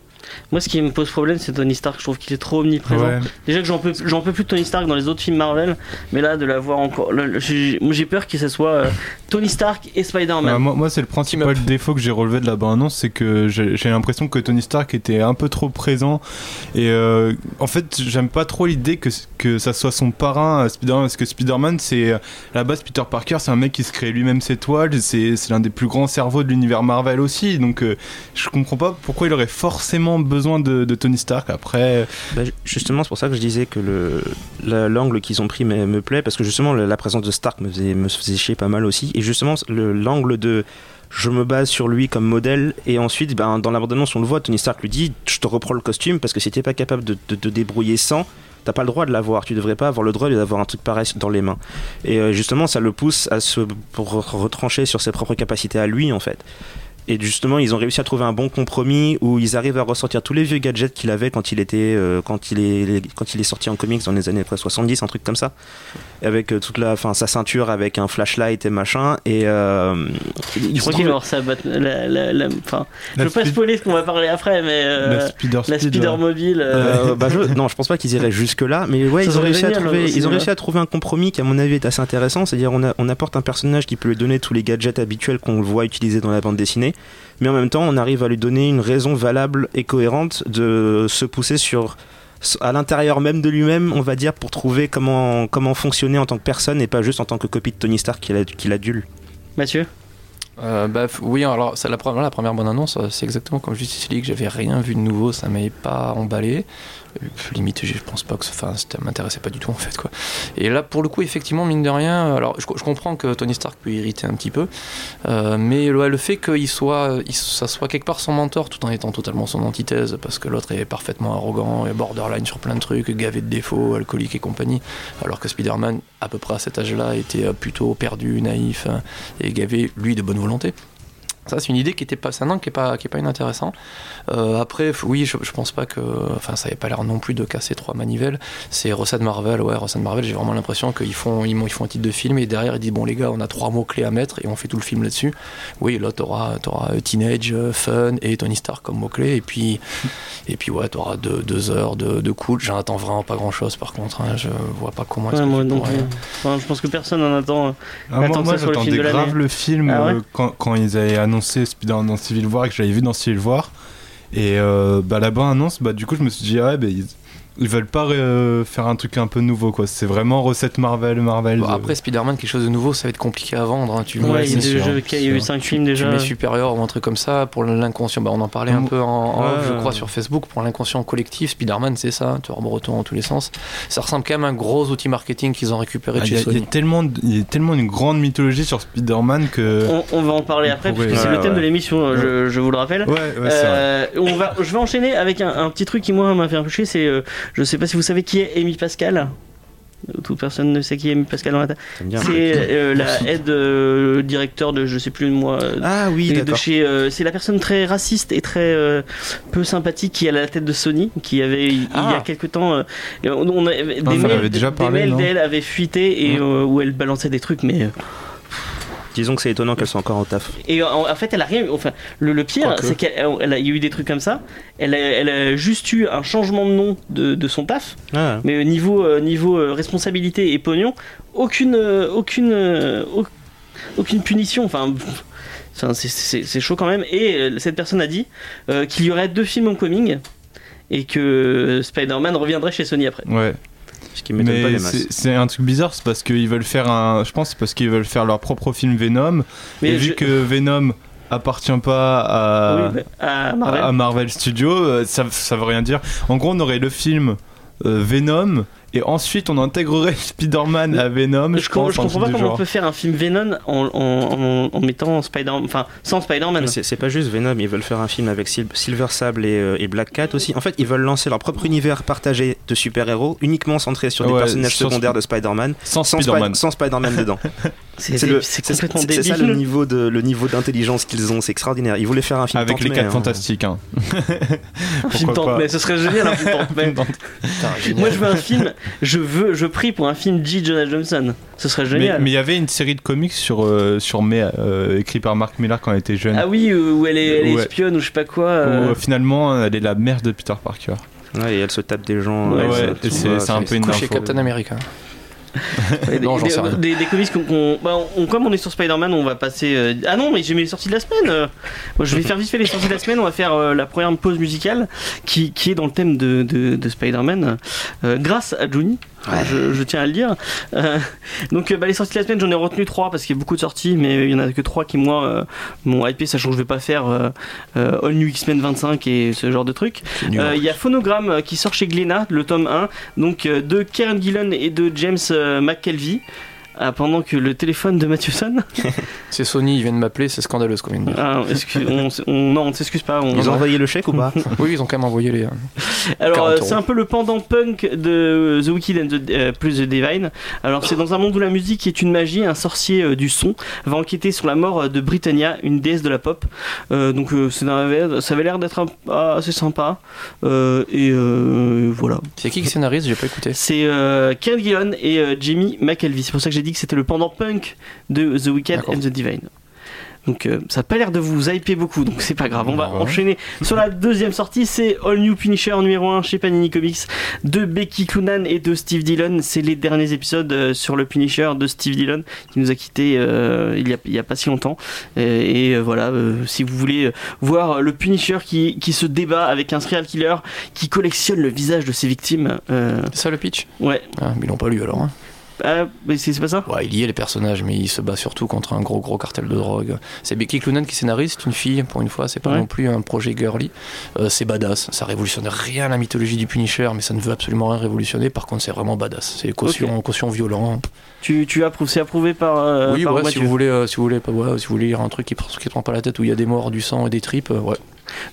Speaker 1: Moi, ce qui me pose problème, c'est Tony Stark. Je trouve qu'il est trop omniprésent.
Speaker 3: Ouais.
Speaker 1: Déjà que j'en peux, j'en peux plus de Tony Stark dans les autres films Marvel, mais là, de la voir encore. j'ai peur que ce soit euh, Tony Stark et Spider-Man.
Speaker 3: Euh, moi, moi, c'est le principal défaut que j'ai relevé de la bande-annonce, c'est que j'ai j'ai l'impression que Tony Stark était un peu trop présent. Et euh, en fait, j'aime pas trop l'idée que, que ça soit son parrain, euh, Spider-Man, parce que Spider-Man, c'est à la base Peter Parker, c'est un mec qui se crée lui-même ses toiles, c'est c'est l'un des plus grands cerveaux de l'univers Marvel aussi. Donc, euh, je comprends pas pourquoi il aurait forcément besoin de, Tony Stark. Après,
Speaker 4: Bah, ju- justement, c'est pour ça que je disais que le la- l'angle qu'ils ont pris me, me plaît parce que justement la, présence de Stark me faisait, me faisait chier pas mal aussi et justement le- l'angle de je me base sur lui comme modèle et ensuite ben, dans la bande-annonce on le voit Tony Stark lui dit je te reprends le costume parce que si t'es pas capable de te débrouiller sans T'as pas le droit de l'avoir, tu devrais pas avoir le droit d'avoir un truc pareil dans les mains. Et euh, justement, ça le pousse à se retrancher sur ses propres capacités à lui, en fait. Et justement, ils ont réussi à trouver un bon compromis où ils arrivent à ressortir tous les vieux gadgets qu'il avait quand il était, euh, quand il est, quand il est sorti en comics dans les années après 70, un truc comme ça, avec euh, toute la, enfin, sa ceinture avec un flashlight et machin. Et euh,
Speaker 1: Je crois qu'il va
Speaker 4: trouvent-
Speaker 1: avoir sa bat- la, la, la- je
Speaker 3: la,
Speaker 1: veux pas
Speaker 3: speed-
Speaker 1: spoiler ce qu'on va parler après, mais euh,
Speaker 3: la Spider
Speaker 1: la
Speaker 3: Speed,
Speaker 1: Spider
Speaker 3: ouais.
Speaker 1: Mobile. euh,
Speaker 4: Euh, bah, je- non, je pense pas qu'ils iraient jusque là, mais ouais,
Speaker 1: Ça
Speaker 4: ils ont, réussi à trouver,
Speaker 1: au
Speaker 4: ils ont réussi à trouver un compromis qui, à mon avis, est assez intéressant. C'est-à-dire, on, a- on apporte un personnage qui peut lui donner tous les gadgets habituels qu'on le voit utiliser dans la bande dessinée, mais en même temps, on arrive à lui donner une raison valable et cohérente de se pousser sur à l'intérieur même de lui-même, on va dire, pour trouver comment, comment fonctionner en tant que personne et pas juste en tant que copie de Tony Stark qu'il adule.
Speaker 1: Mathieu?
Speaker 2: Euh, bah, oui, alors ça, la, première, la première bonne annonce, euh, c'est exactement comme Justice League. J'avais rien vu de nouveau, ça m'avait pas emballé. Limite, je pense pas que ça, enfin, ça m'intéressait pas du tout en fait quoi. Et là, pour le coup, effectivement, mine de rien, alors je, comprends que Tony Stark peut irriter un petit peu, euh, mais le fait qu'il soit, ça soit quelque part son mentor tout en étant totalement son antithèse, parce que l'autre est parfaitement arrogant et borderline sur plein de trucs, gavé de défauts, alcoolique et compagnie, alors que Spider-Man, à peu près à cet âge-là, était euh, plutôt perdu, naïf euh, et gavé lui de bonne volonté. Ça, c'est une idée qui était pas, c'est un angle qui est pas, qui est pas inintéressant. Euh, après, oui, je, je pense pas que, enfin, ça n'avait pas l'air non plus de casser trois manivelles. C'est recette Marvel, ouais, recette Marvel. J'ai vraiment l'impression qu'ils font, ils, ils font un titre de film et derrière ils disent bon les gars, on a trois mots clés à mettre et on fait tout le film là-dessus. Oui, là t'auras, t'auras euh, teenage, euh, fun et Tony Stark comme mots clés et puis, et puis ouais, t'auras deux, deux heures de, de cool. J'en attends vraiment pas grand-chose par contre. hein. Je vois pas comment.
Speaker 1: Ouais, moi. Enfin, je pense que personne n'en attend. euh,
Speaker 3: Ah, moi,
Speaker 1: Attends,
Speaker 3: moi j'attendais grave le film
Speaker 1: Ah ouais
Speaker 3: euh, quand, quand ils avaient annoncé Spider-Man dans Civil War et que je l'avais vu dans Civil War. Et euh, bah, la annonce, bah, du coup, je me suis dit, ouais, bah, ils, ils veulent pas euh, faire un truc un peu nouveau, quoi. C'est vraiment recette Marvel, Marvel.
Speaker 2: Bon,
Speaker 3: de-
Speaker 2: après Spider-Man, quelque chose de nouveau, ça va être compliqué à vendre. hein. Tu,
Speaker 1: Ouais,
Speaker 3: Ouais,
Speaker 1: il y
Speaker 3: c'est
Speaker 1: il y a eu
Speaker 3: c'est
Speaker 1: 5 films
Speaker 2: tu
Speaker 1: déjà.
Speaker 2: mets supérieur ou un truc comme ça pour l'inconscient. Bah, on en parlait un
Speaker 3: Mm.
Speaker 2: peu en, en off, je crois, sur Facebook. Pour l'inconscient collectif, Spider-Man, c'est ça. Tu vois, breton en tous les sens. Ça ressemble quand même à un gros outil marketing qu'ils ont récupéré
Speaker 3: Ah, Il
Speaker 2: chez
Speaker 3: a- il y
Speaker 2: Sony.
Speaker 3: a tellement, il y a tellement une grande mythologie sur Spider-Man que.
Speaker 1: On, on va en parler après,
Speaker 3: pourrait-
Speaker 1: puisque c'est
Speaker 3: ouais,
Speaker 1: le thème de l'émission, je, je vous le rappelle.
Speaker 3: Ouais, ouais, c'est vrai.
Speaker 1: Euh, on va, je vais enchaîner avec un, un petit truc qui moi m'a fait un peu chier, c'est, euh, je sais pas si vous savez qui est Amy Pascal. Toute personne ne sait qui est Amy Pascal
Speaker 4: un
Speaker 1: C'est euh, la aide euh, directeur de je sais plus moi. euh,
Speaker 4: Ah oui,
Speaker 1: de chez, euh, c'est la personne très raciste et très peu sympathique qui est à la tête de Sony, qui avait il y a
Speaker 2: Ah.
Speaker 1: quelque temps, on, on des mails,
Speaker 3: avait déjà
Speaker 1: des
Speaker 3: parlé,
Speaker 1: mails
Speaker 3: non
Speaker 1: d'elle avaient fuité et
Speaker 2: Ouais.
Speaker 1: où elle balançait des trucs, mais
Speaker 4: Disons que c'est étonnant qu'elle soit encore au taf.
Speaker 1: Et en, en fait, elle a rien. Enfin, le, le pire, c'est qu'elle elle a, il y a eu des trucs comme ça. Elle a, elle a juste eu un changement de nom de, de son taf,
Speaker 4: Ah,
Speaker 1: mais au niveau, euh, niveau euh, responsabilité et pognon, aucune, euh, aucune, au- aucune punition. Enfin. c'est- chaud quand même. Et cette personne a dit euh, qu'il y aurait deux films en coming et que Spider-Man reviendrait chez Sony après.
Speaker 3: Ouais.
Speaker 4: Ce qui m'étonne pas
Speaker 3: Mais
Speaker 4: des masses.
Speaker 3: c'est un truc bizarre, c'est parce qu'ils veulent faire un. Je pense c'est parce qu'ils veulent faire leur propre film Venom.
Speaker 1: Mais
Speaker 3: et vu que Venom appartient pas à,
Speaker 1: Oui, à Marvel.
Speaker 3: à- à Marvel Studios, euh, ça, ça veut rien dire. En gros, on aurait le film euh, Venom et ensuite on intégrerait Spider-Man à Venom.
Speaker 1: je,
Speaker 3: pense,
Speaker 1: comprends pas comment on peut faire un film Venom en, en, en, en mettant Spider, enfin sans Spider-Man.
Speaker 4: C'est pas juste Venom, ils veulent faire un film avec Sil- Silver Sable et, euh, et Black Cat aussi. En fait, ils veulent lancer leur propre univers partagé de super-héros, uniquement centré sur des
Speaker 3: Ouais,
Speaker 4: personnages
Speaker 3: sur-
Speaker 4: secondaires de Spider-Man,
Speaker 3: Sans Spider-Man.
Speaker 4: sans Spider-Man dedans.
Speaker 1: C'est
Speaker 4: le-
Speaker 1: complètement
Speaker 4: c'est- c'est ça le
Speaker 1: débile.
Speaker 4: niveau de le niveau d'intelligence qu'ils ont, c'est extraordinaire. Ils voulaient faire un film
Speaker 3: Avec les 4
Speaker 4: hein.
Speaker 3: fantastiques. Hein.
Speaker 1: Un film
Speaker 3: pas.
Speaker 1: May, ce serait génial un film.
Speaker 2: Putain, génial.
Speaker 1: Moi je veux un film, je veux, je prie pour un film G. Jonah Johnson. Ce serait
Speaker 3: Mais
Speaker 1: génial.
Speaker 3: mais il y avait une série de comics sur, euh, sur May, euh, écrit par Mark Miller quand elle était jeune.
Speaker 1: Ah oui, euh, où elle est, elle est
Speaker 3: Ouais.
Speaker 1: espionne ou je sais pas quoi.
Speaker 3: Où
Speaker 1: euh,
Speaker 3: finalement elle est la mère de Peter Parker.
Speaker 4: Ouais, et elle se tape des gens.
Speaker 1: Ouais,
Speaker 3: ouais, c'est- un peu une
Speaker 2: Couché
Speaker 3: info.
Speaker 2: Captain America.
Speaker 1: Des,
Speaker 2: Non, j'en sais rien.
Speaker 1: des- des comics qu'on. qu'on- bah, on- comme on est sur Spider-Man, on va passer. euh, Ah non, mais j'ai mis les sorties de la semaine. euh. Moi, je vais faire vite fait les sorties de la semaine. On va faire euh, la première pause musicale qui, qui est dans le thème de, de, de Spider-Man, euh, grâce à Johnny. Je, je tiens à le dire. Euh, donc, euh, bah, les sorties de la semaine, j'en ai retenu trois parce qu'il y a beaucoup de sorties, mais il y en a que trois qui, moi, euh, m'ont hypé, sachant que je vais pas faire All New X-Men 25 et ce genre de trucs. Euh, Il y a Phonogramme qui sort chez Glénat, le tome 1, donc de Karen Gillan et de James McKelvey. Ah, pendant que le téléphone de Mathieu sonne.
Speaker 2: C'est Sony, ils viennent m'appeler, c'est scandaleux ce qu'on vient de dire.
Speaker 1: Ah, excuse- on, on- non, on ne s'excuse pas. on-
Speaker 4: Ils ont envoyé le chèque ou pas
Speaker 2: Oui, ils ont quand même envoyé les. euh,
Speaker 1: Alors,
Speaker 2: 40
Speaker 1: euh, c'est un peu le pendant punk de The Wicked and the, euh, plus The Divine. Alors, c'est dans un monde où la musique est une magie, un sorcier euh, du son va enquêter sur la mort euh, de Britannia, une déesse de la pop. Euh, donc, euh, c'est dans- ça avait l'air d'être un- ah, assez sympa. Euh, et euh, voilà.
Speaker 2: C'est qui qui scénarise J'ai pas écouté.
Speaker 1: C'est euh, Karen Gillan et euh, Jamie McKelvey. C'est pour ça que j'ai dit que c'était le pendant punk de The Wicked and the Divine. Donc euh, ça n'a pas l'air de vous hyper beaucoup, donc c'est pas grave. On va
Speaker 3: Ouais.
Speaker 1: enchaîner sur la deuxième sortie. C'est All New Punisher numéro 1 chez Panini Comics de Becky Cloonan et de Steve Dillon. C'est les derniers épisodes euh, sur le Punisher de Steve Dillon qui nous a quitté euh, il, y a, il y a pas si longtemps. Et euh, voilà, euh, si vous voulez voir le Punisher qui, qui se débat avec un serial killer qui collectionne le visage de ses victimes, euh,
Speaker 2: C'est ça le pitch?
Speaker 1: ouais.
Speaker 2: ah, Mais ils l'ont pas lu alors. hein.
Speaker 1: Ah, mais c'est pas ça
Speaker 2: Ouais, il y est les personnages, mais il se bat surtout contre un gros gros cartel de drogue. C'est Becky Cloonan qui scénarise, c'est une fille pour une fois, c'est pas
Speaker 1: Ouais.
Speaker 2: non plus un projet girly. Euh, c'est badass, ça révolutionne rien à la mythologie du Punisher, mais ça ne veut absolument rien révolutionner. Par contre, c'est vraiment badass. C'est caution, caution violent.
Speaker 1: tu, tu approuves, c'est approuvé par, euh,
Speaker 2: oui,
Speaker 1: par
Speaker 2: ouais, si vous voulez, euh, si vous voulez, pas, ouais, si vous voulez lire un truc qui, qui te prend pas la tête où il y a des morts, du sang et des tripes, ouais.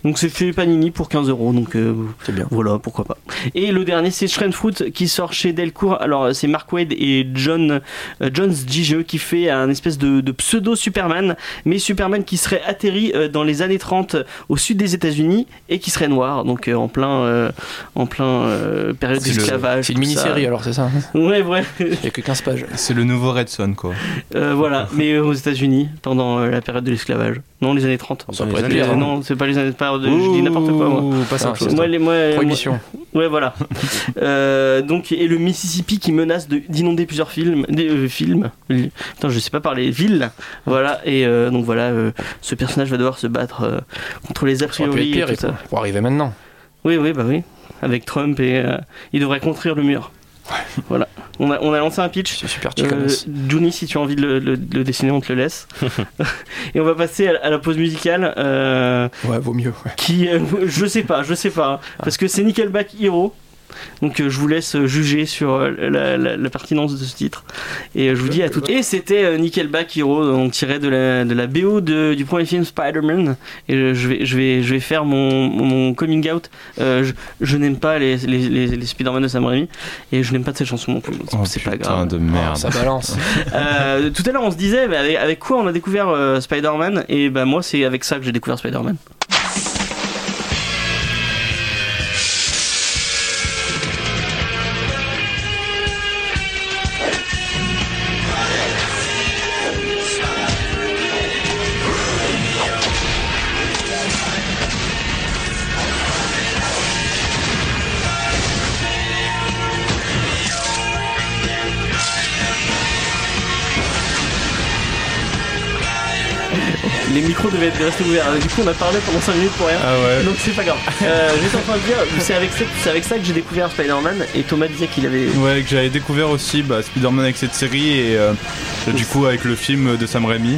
Speaker 1: Donc c'est fait Panini pour 15 euros. Donc euh,
Speaker 2: C'est bien.
Speaker 1: voilà, pourquoi pas. Et le dernier, c'est Fruit qui sort chez Delcourt. Alors, euh, c'est Mark Wade et John euh, Jones Gigeux qui fait un espèce de, de pseudo Superman, mais Superman qui serait atterri euh, dans les années 30 au sud des États-Unis et qui serait noir, donc euh, en plein, euh, en plein euh, période d'esclavage.
Speaker 2: C'est une mini-série alors, c'est ça hein
Speaker 1: Ouais, ouais.
Speaker 2: Il y a que 15 pages.
Speaker 3: C'est le nouveau Red Son, quoi.
Speaker 1: Euh, voilà, mais euh, aux États-Unis pendant euh, la période de l'esclavage. Non, les années 30.
Speaker 2: Ça être hein.
Speaker 1: non, c'est pas les années période de. Je dis n'importe quoi, moi.
Speaker 4: Pas ça, autre chose.
Speaker 1: Moi, les, moi, moi-
Speaker 2: Prohibition.
Speaker 1: Ouais, voilà. Euh, donc, et le Mississippi qui menace de- d'inonder plusieurs films, des euh, films. Putain, je sais pas parler. Villes. Voilà. Et euh, donc voilà, euh, ce personnage va devoir se battre euh, contre les a priori et tout ça.
Speaker 2: pour, pour arriver maintenant.
Speaker 1: Oui, oui, bah oui. Avec Trump et euh, il devrait construire le mur. Voilà. On a, on a lancé un pitch.
Speaker 2: C'est super
Speaker 1: Euh, si tu as envie de le, le- de le dessiner, on te le laisse. et on va passer à, à la pause musicale. euh,
Speaker 2: Ouais, vaut mieux. ouais.
Speaker 1: qui euh, je sais pas je sais pas hein, parce que c'est Nickelback Hero donc euh, je vous laisse euh, juger sur euh, la, la- la pertinence de ce titre. Et euh, je vous dis à tout et c'était euh, Nickelback Hero on tirait de la, de la BO de- du premier film Spider-Man. Et euh, je vais, je vais, je vais faire mon, mon coming out. Euh, je, je n'aime pas les, les, les, les Spider-Man de Sam Raimi. Et je n'aime pas de cette chanson non plus.
Speaker 3: Oh,
Speaker 1: c'est pas
Speaker 3: putain
Speaker 1: grave.
Speaker 3: de merde.
Speaker 2: ça balance.
Speaker 1: Euh, tout à l'heure on se disait bah, avec, avec quoi on a découvert euh, Spider-Man? Et bah moi c'est avec ça que j'ai découvert Spider-Man ouverts du coup on a parlé pendant 5 minutes pour rien
Speaker 3: Ah ouais.
Speaker 1: Donc c'est pas grave. Euh, J'étais en train de dire, c'est avec, c'est avec ça que j'ai découvert Spider-Man et Thomas disait qu'il avait.
Speaker 3: Ouais, que j'avais découvert aussi bah, Spider-Man avec cette série et euh, du coup avec le film de Sam Raimi.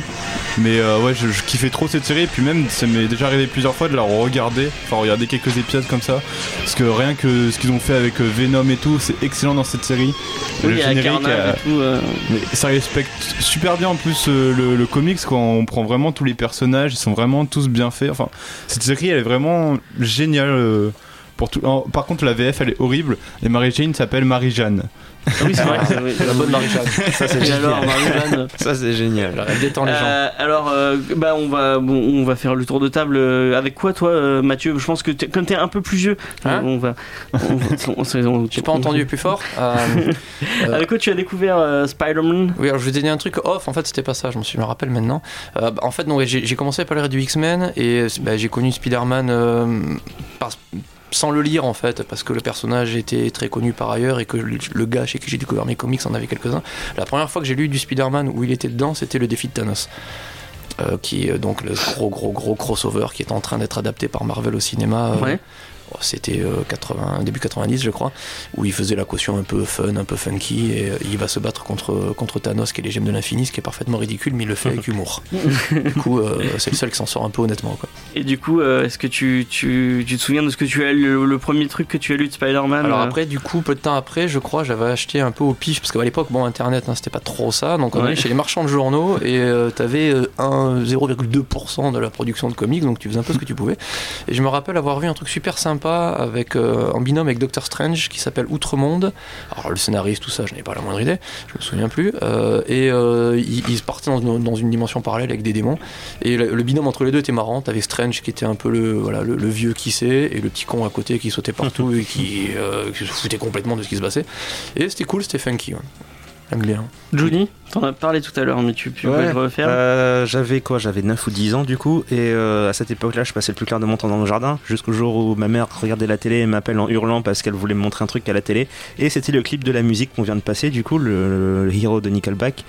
Speaker 3: Mais euh, ouais, je, je kiffais trop cette série et puis même ça m'est déjà arrivé plusieurs fois de la regarder, enfin regarder quelques épisodes comme ça. Parce que rien que ce qu'ils ont fait avec euh, Venom et tout, c'est excellent dans cette série.
Speaker 1: Oui,
Speaker 3: le
Speaker 1: a
Speaker 3: générique, euh,
Speaker 1: tout. euh,
Speaker 3: mais ça respecte super bien en plus euh, le, le comics quand on prend vraiment tous les personnages, ils sont vraiment tous bien faits. Enfin, cette série elle est vraiment géniale. Pour tout. en- par contre, la VF elle est horrible et Mary Jane s'appelle Marie-Jeanne.
Speaker 1: Ah oui, c'est vrai. c'est- oui.
Speaker 2: La bonne Marie-Jeanne.
Speaker 4: Ça, c'est
Speaker 1: alors,
Speaker 4: génial.
Speaker 1: Marie-Jeanne
Speaker 4: Ça, c'est génial.
Speaker 2: Elle détend les gens.
Speaker 1: Euh, alors, euh, bah, on va, bon, on va faire le tour de table. euh, avec quoi, toi, Mathieu? Je pense que t'es- comme t'es un peu plus vieux,
Speaker 2: Hein?
Speaker 1: Euh, on va.
Speaker 2: J'ai pas entendu plus fort. Euh, euh,
Speaker 1: Avec quoi tu as découvert euh, Spider-Man?
Speaker 2: Oui, alors je vais te donner un truc off, en fait c'était pas ça, je me, suis, je me rappelle maintenant. Euh, bah, en fait, non, ouais, j'ai j'ai commencé à parler du X-Men et bah, j'ai connu Spider-Man euh, par- sans le lire en fait, parce que le personnage était très connu par ailleurs et que le, gars chez qui j'ai découvert mes comics en avait quelques-uns. La première fois que j'ai lu du Spider-Man où il était dedans, c'était le défi de Thanos. Euh, qui est donc le gros gros gros crossover qui est en train d'être adapté par Marvel au cinéma. euh,
Speaker 1: Ouais.
Speaker 2: Oh, C'était euh, 80, début 90 je crois, où il faisait la caution un peu fun, un peu funky, et euh, il va se battre contre, contre Thanos qui est les gemmes de l'infini, ce qui est parfaitement ridicule, mais il le fait avec humour. du coup, euh, c'est le seul qui s'en sort un peu honnêtement. Quoi.
Speaker 1: Et du coup, euh, est-ce que tu, tu, tu te souviens de ce que tu as lu, le, le premier truc que tu as lu de Spider-Man
Speaker 2: Alors
Speaker 1: euh,
Speaker 2: après, du coup, peu de temps après, je crois, j'avais acheté un peu au pif, parce qu'à l'époque, bon, Internet, hein, c'était pas trop ça, donc on
Speaker 1: Ouais.
Speaker 2: allait chez les marchands de journaux, et euh, t'avais euh, un 0,2% de la production de comics, donc tu faisais un peu ce que tu pouvais. Et je me rappelle avoir vu un truc super sympa avec, euh, en binôme avec Doctor Strange, qui s'appelle Outre-Monde. Alors le scénariste, tout ça, je n'avais pas la moindre idée, je me souviens plus. Euh, et euh, ils, partaient dans, une- dans une dimension parallèle avec des démons. Et le, le binôme entre les deux était marrant. T'avais Strange qui était un peu le, voilà, le, le vieux qui sait, et le petit con à côté qui sautait partout et qui, euh, qui se foutait complètement de ce qui se passait. Et c'était cool, c'était funky. Ouais. J'aime bien.
Speaker 1: Johnny, t'en as parlé tout à l'heure, mais tu, tu peux
Speaker 4: Ouais.
Speaker 1: le refaire
Speaker 4: Euh, j'avais quoi J'avais 9 ou 10 ans du coup, et euh, à cette époque-là, je passais le plus clair de mon temps dans le jardin, jusqu'au jour où ma mère regardait la télé et m'appelle en hurlant parce qu'elle voulait me montrer un truc à la télé. Et c'était le clip de la musique qu'on vient de passer, du coup, le, le Hero de Nickelback.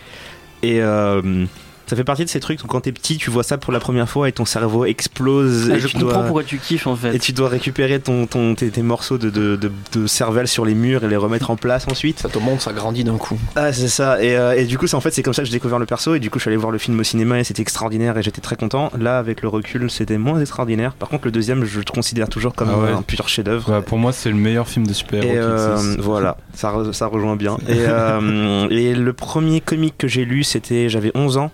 Speaker 4: Et euh, ça fait partie de ces trucs où quand t'es petit, tu vois ça pour la première fois et ton cerveau explose.
Speaker 1: Ah,
Speaker 4: et
Speaker 1: Je
Speaker 4: tu
Speaker 1: comprends
Speaker 4: dois...
Speaker 1: pourquoi tu kiffes en fait.
Speaker 4: Et tu dois récupérer ton, ton, tes, tes morceaux de, de, de, de cervelle sur les murs et les remettre en place ensuite.
Speaker 2: Ça te monte, ça grandit d'un coup.
Speaker 4: Ah c'est ça et, euh, et du coup c'est en fait c'est comme ça que j'ai découvert le perso et du coup je suis allé voir le film au cinéma et c'était extraordinaire et j'étais très content là avec le recul c'était moins extraordinaire par contre le deuxième je le considère toujours comme
Speaker 3: Ah ouais.
Speaker 4: un pur chef d'œuvre
Speaker 3: Ouais, pour moi, c'est le meilleur film de super-héros
Speaker 4: euh, voilà ça, re- ça rejoint bien et, euh, et le premier comic que j'ai lu c'était j'avais 11 ans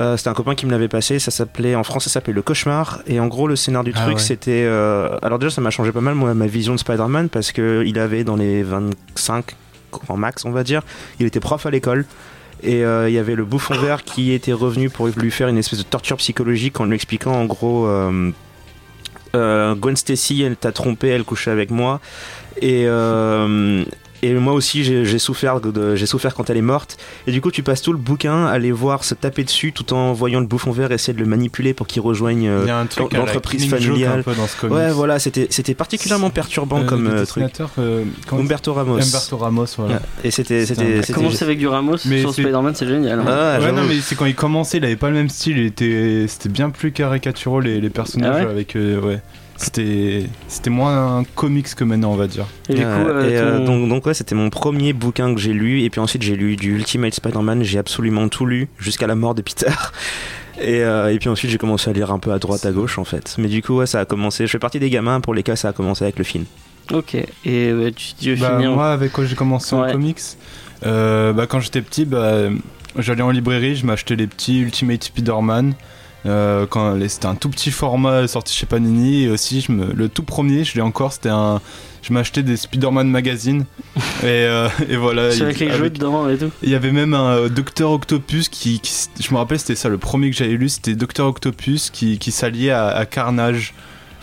Speaker 4: Euh, c'était un copain qui me l'avait passé. Ça s'appelait en français, ça s'appelait Le Cauchemar. Et en gros, le scénar du
Speaker 3: Ah
Speaker 4: truc,
Speaker 3: ouais.
Speaker 4: c'était. euh, Alors déjà, ça m'a changé pas mal moi ma vision de Spider-Man parce que il avait dans les 25 en max, on va dire. Il était prof à l'école. Et euh, il y avait le bouffon vert qui était revenu pour lui faire une espèce de torture psychologique en lui expliquant en gros Gwen Stacy, elle t'a trompé, elle couchait avec moi. Et, euh, et moi aussi, j'ai souffert, de- j'ai souffert quand elle est morte. Et du coup, tu passes tout le bouquin à les voir se taper dessus tout en voyant le bouffon vert essayer de le manipuler pour qu'il rejoigne. euh,
Speaker 3: Joke
Speaker 4: familiale.
Speaker 3: un peu dans ce comics.
Speaker 4: Ouais, voilà, c'était c'était particulièrement perturbant
Speaker 3: Euh,
Speaker 4: comme
Speaker 3: le
Speaker 4: euh, truc.
Speaker 3: euh,
Speaker 4: Umberto Ramos.
Speaker 3: Umberto Ramos, voilà.
Speaker 4: Ouais. Et c'était
Speaker 3: C'était
Speaker 4: c'était c'était-
Speaker 1: Commencer avec du Ramos
Speaker 3: Mais
Speaker 1: sur Spider-Man, c'est génial. hein.
Speaker 4: Ah,
Speaker 3: ouais, non, mais c'est quand il commençait, il avait pas le même style, il était, c'était bien plus caricaturaux les, les personnages
Speaker 1: Ah ouais
Speaker 3: avec, euh, ouais. C'était, c'était moins un comics que maintenant, on va dire.
Speaker 1: Et du coup,
Speaker 4: Euh,
Speaker 1: euh,
Speaker 4: et, euh,
Speaker 1: ton-
Speaker 4: donc, donc ouais, c'était mon premier bouquin que j'ai lu. Et puis ensuite, j'ai lu du Ultimate Spider-Man. J'ai absolument tout lu jusqu'à la mort de Peter. Et, euh, et puis ensuite, j'ai commencé à lire un peu à droite, à gauche, en fait. Mais du coup, ouais, ça a commencé. Je fais partie des gamins pour lesquels ça a commencé avec le film.
Speaker 1: Ok. Et euh, tu, tu veux
Speaker 3: Bah,
Speaker 1: finir
Speaker 3: moi, avec quoi j'ai commencé
Speaker 1: Ouais.
Speaker 3: en comics, euh, bah, quand j'étais petit, bah, j'allais en librairie, je m'achetais les petits Ultimate Spider-Man. Euh, quand c'était un tout petit format sorti chez Panini et aussi je me, le tout premier je l'ai encore c'était un je m'achetais des Spider-Man magazine et, euh, et voilà il-
Speaker 1: avec les jeux dedans et tout.
Speaker 3: Il y avait même un euh, Docteur Octopus qui, qui- je me rappelle, c'était ça le premier que j'avais lu, c'était Docteur Octopus qui, qui s'alliait à, à Carnage.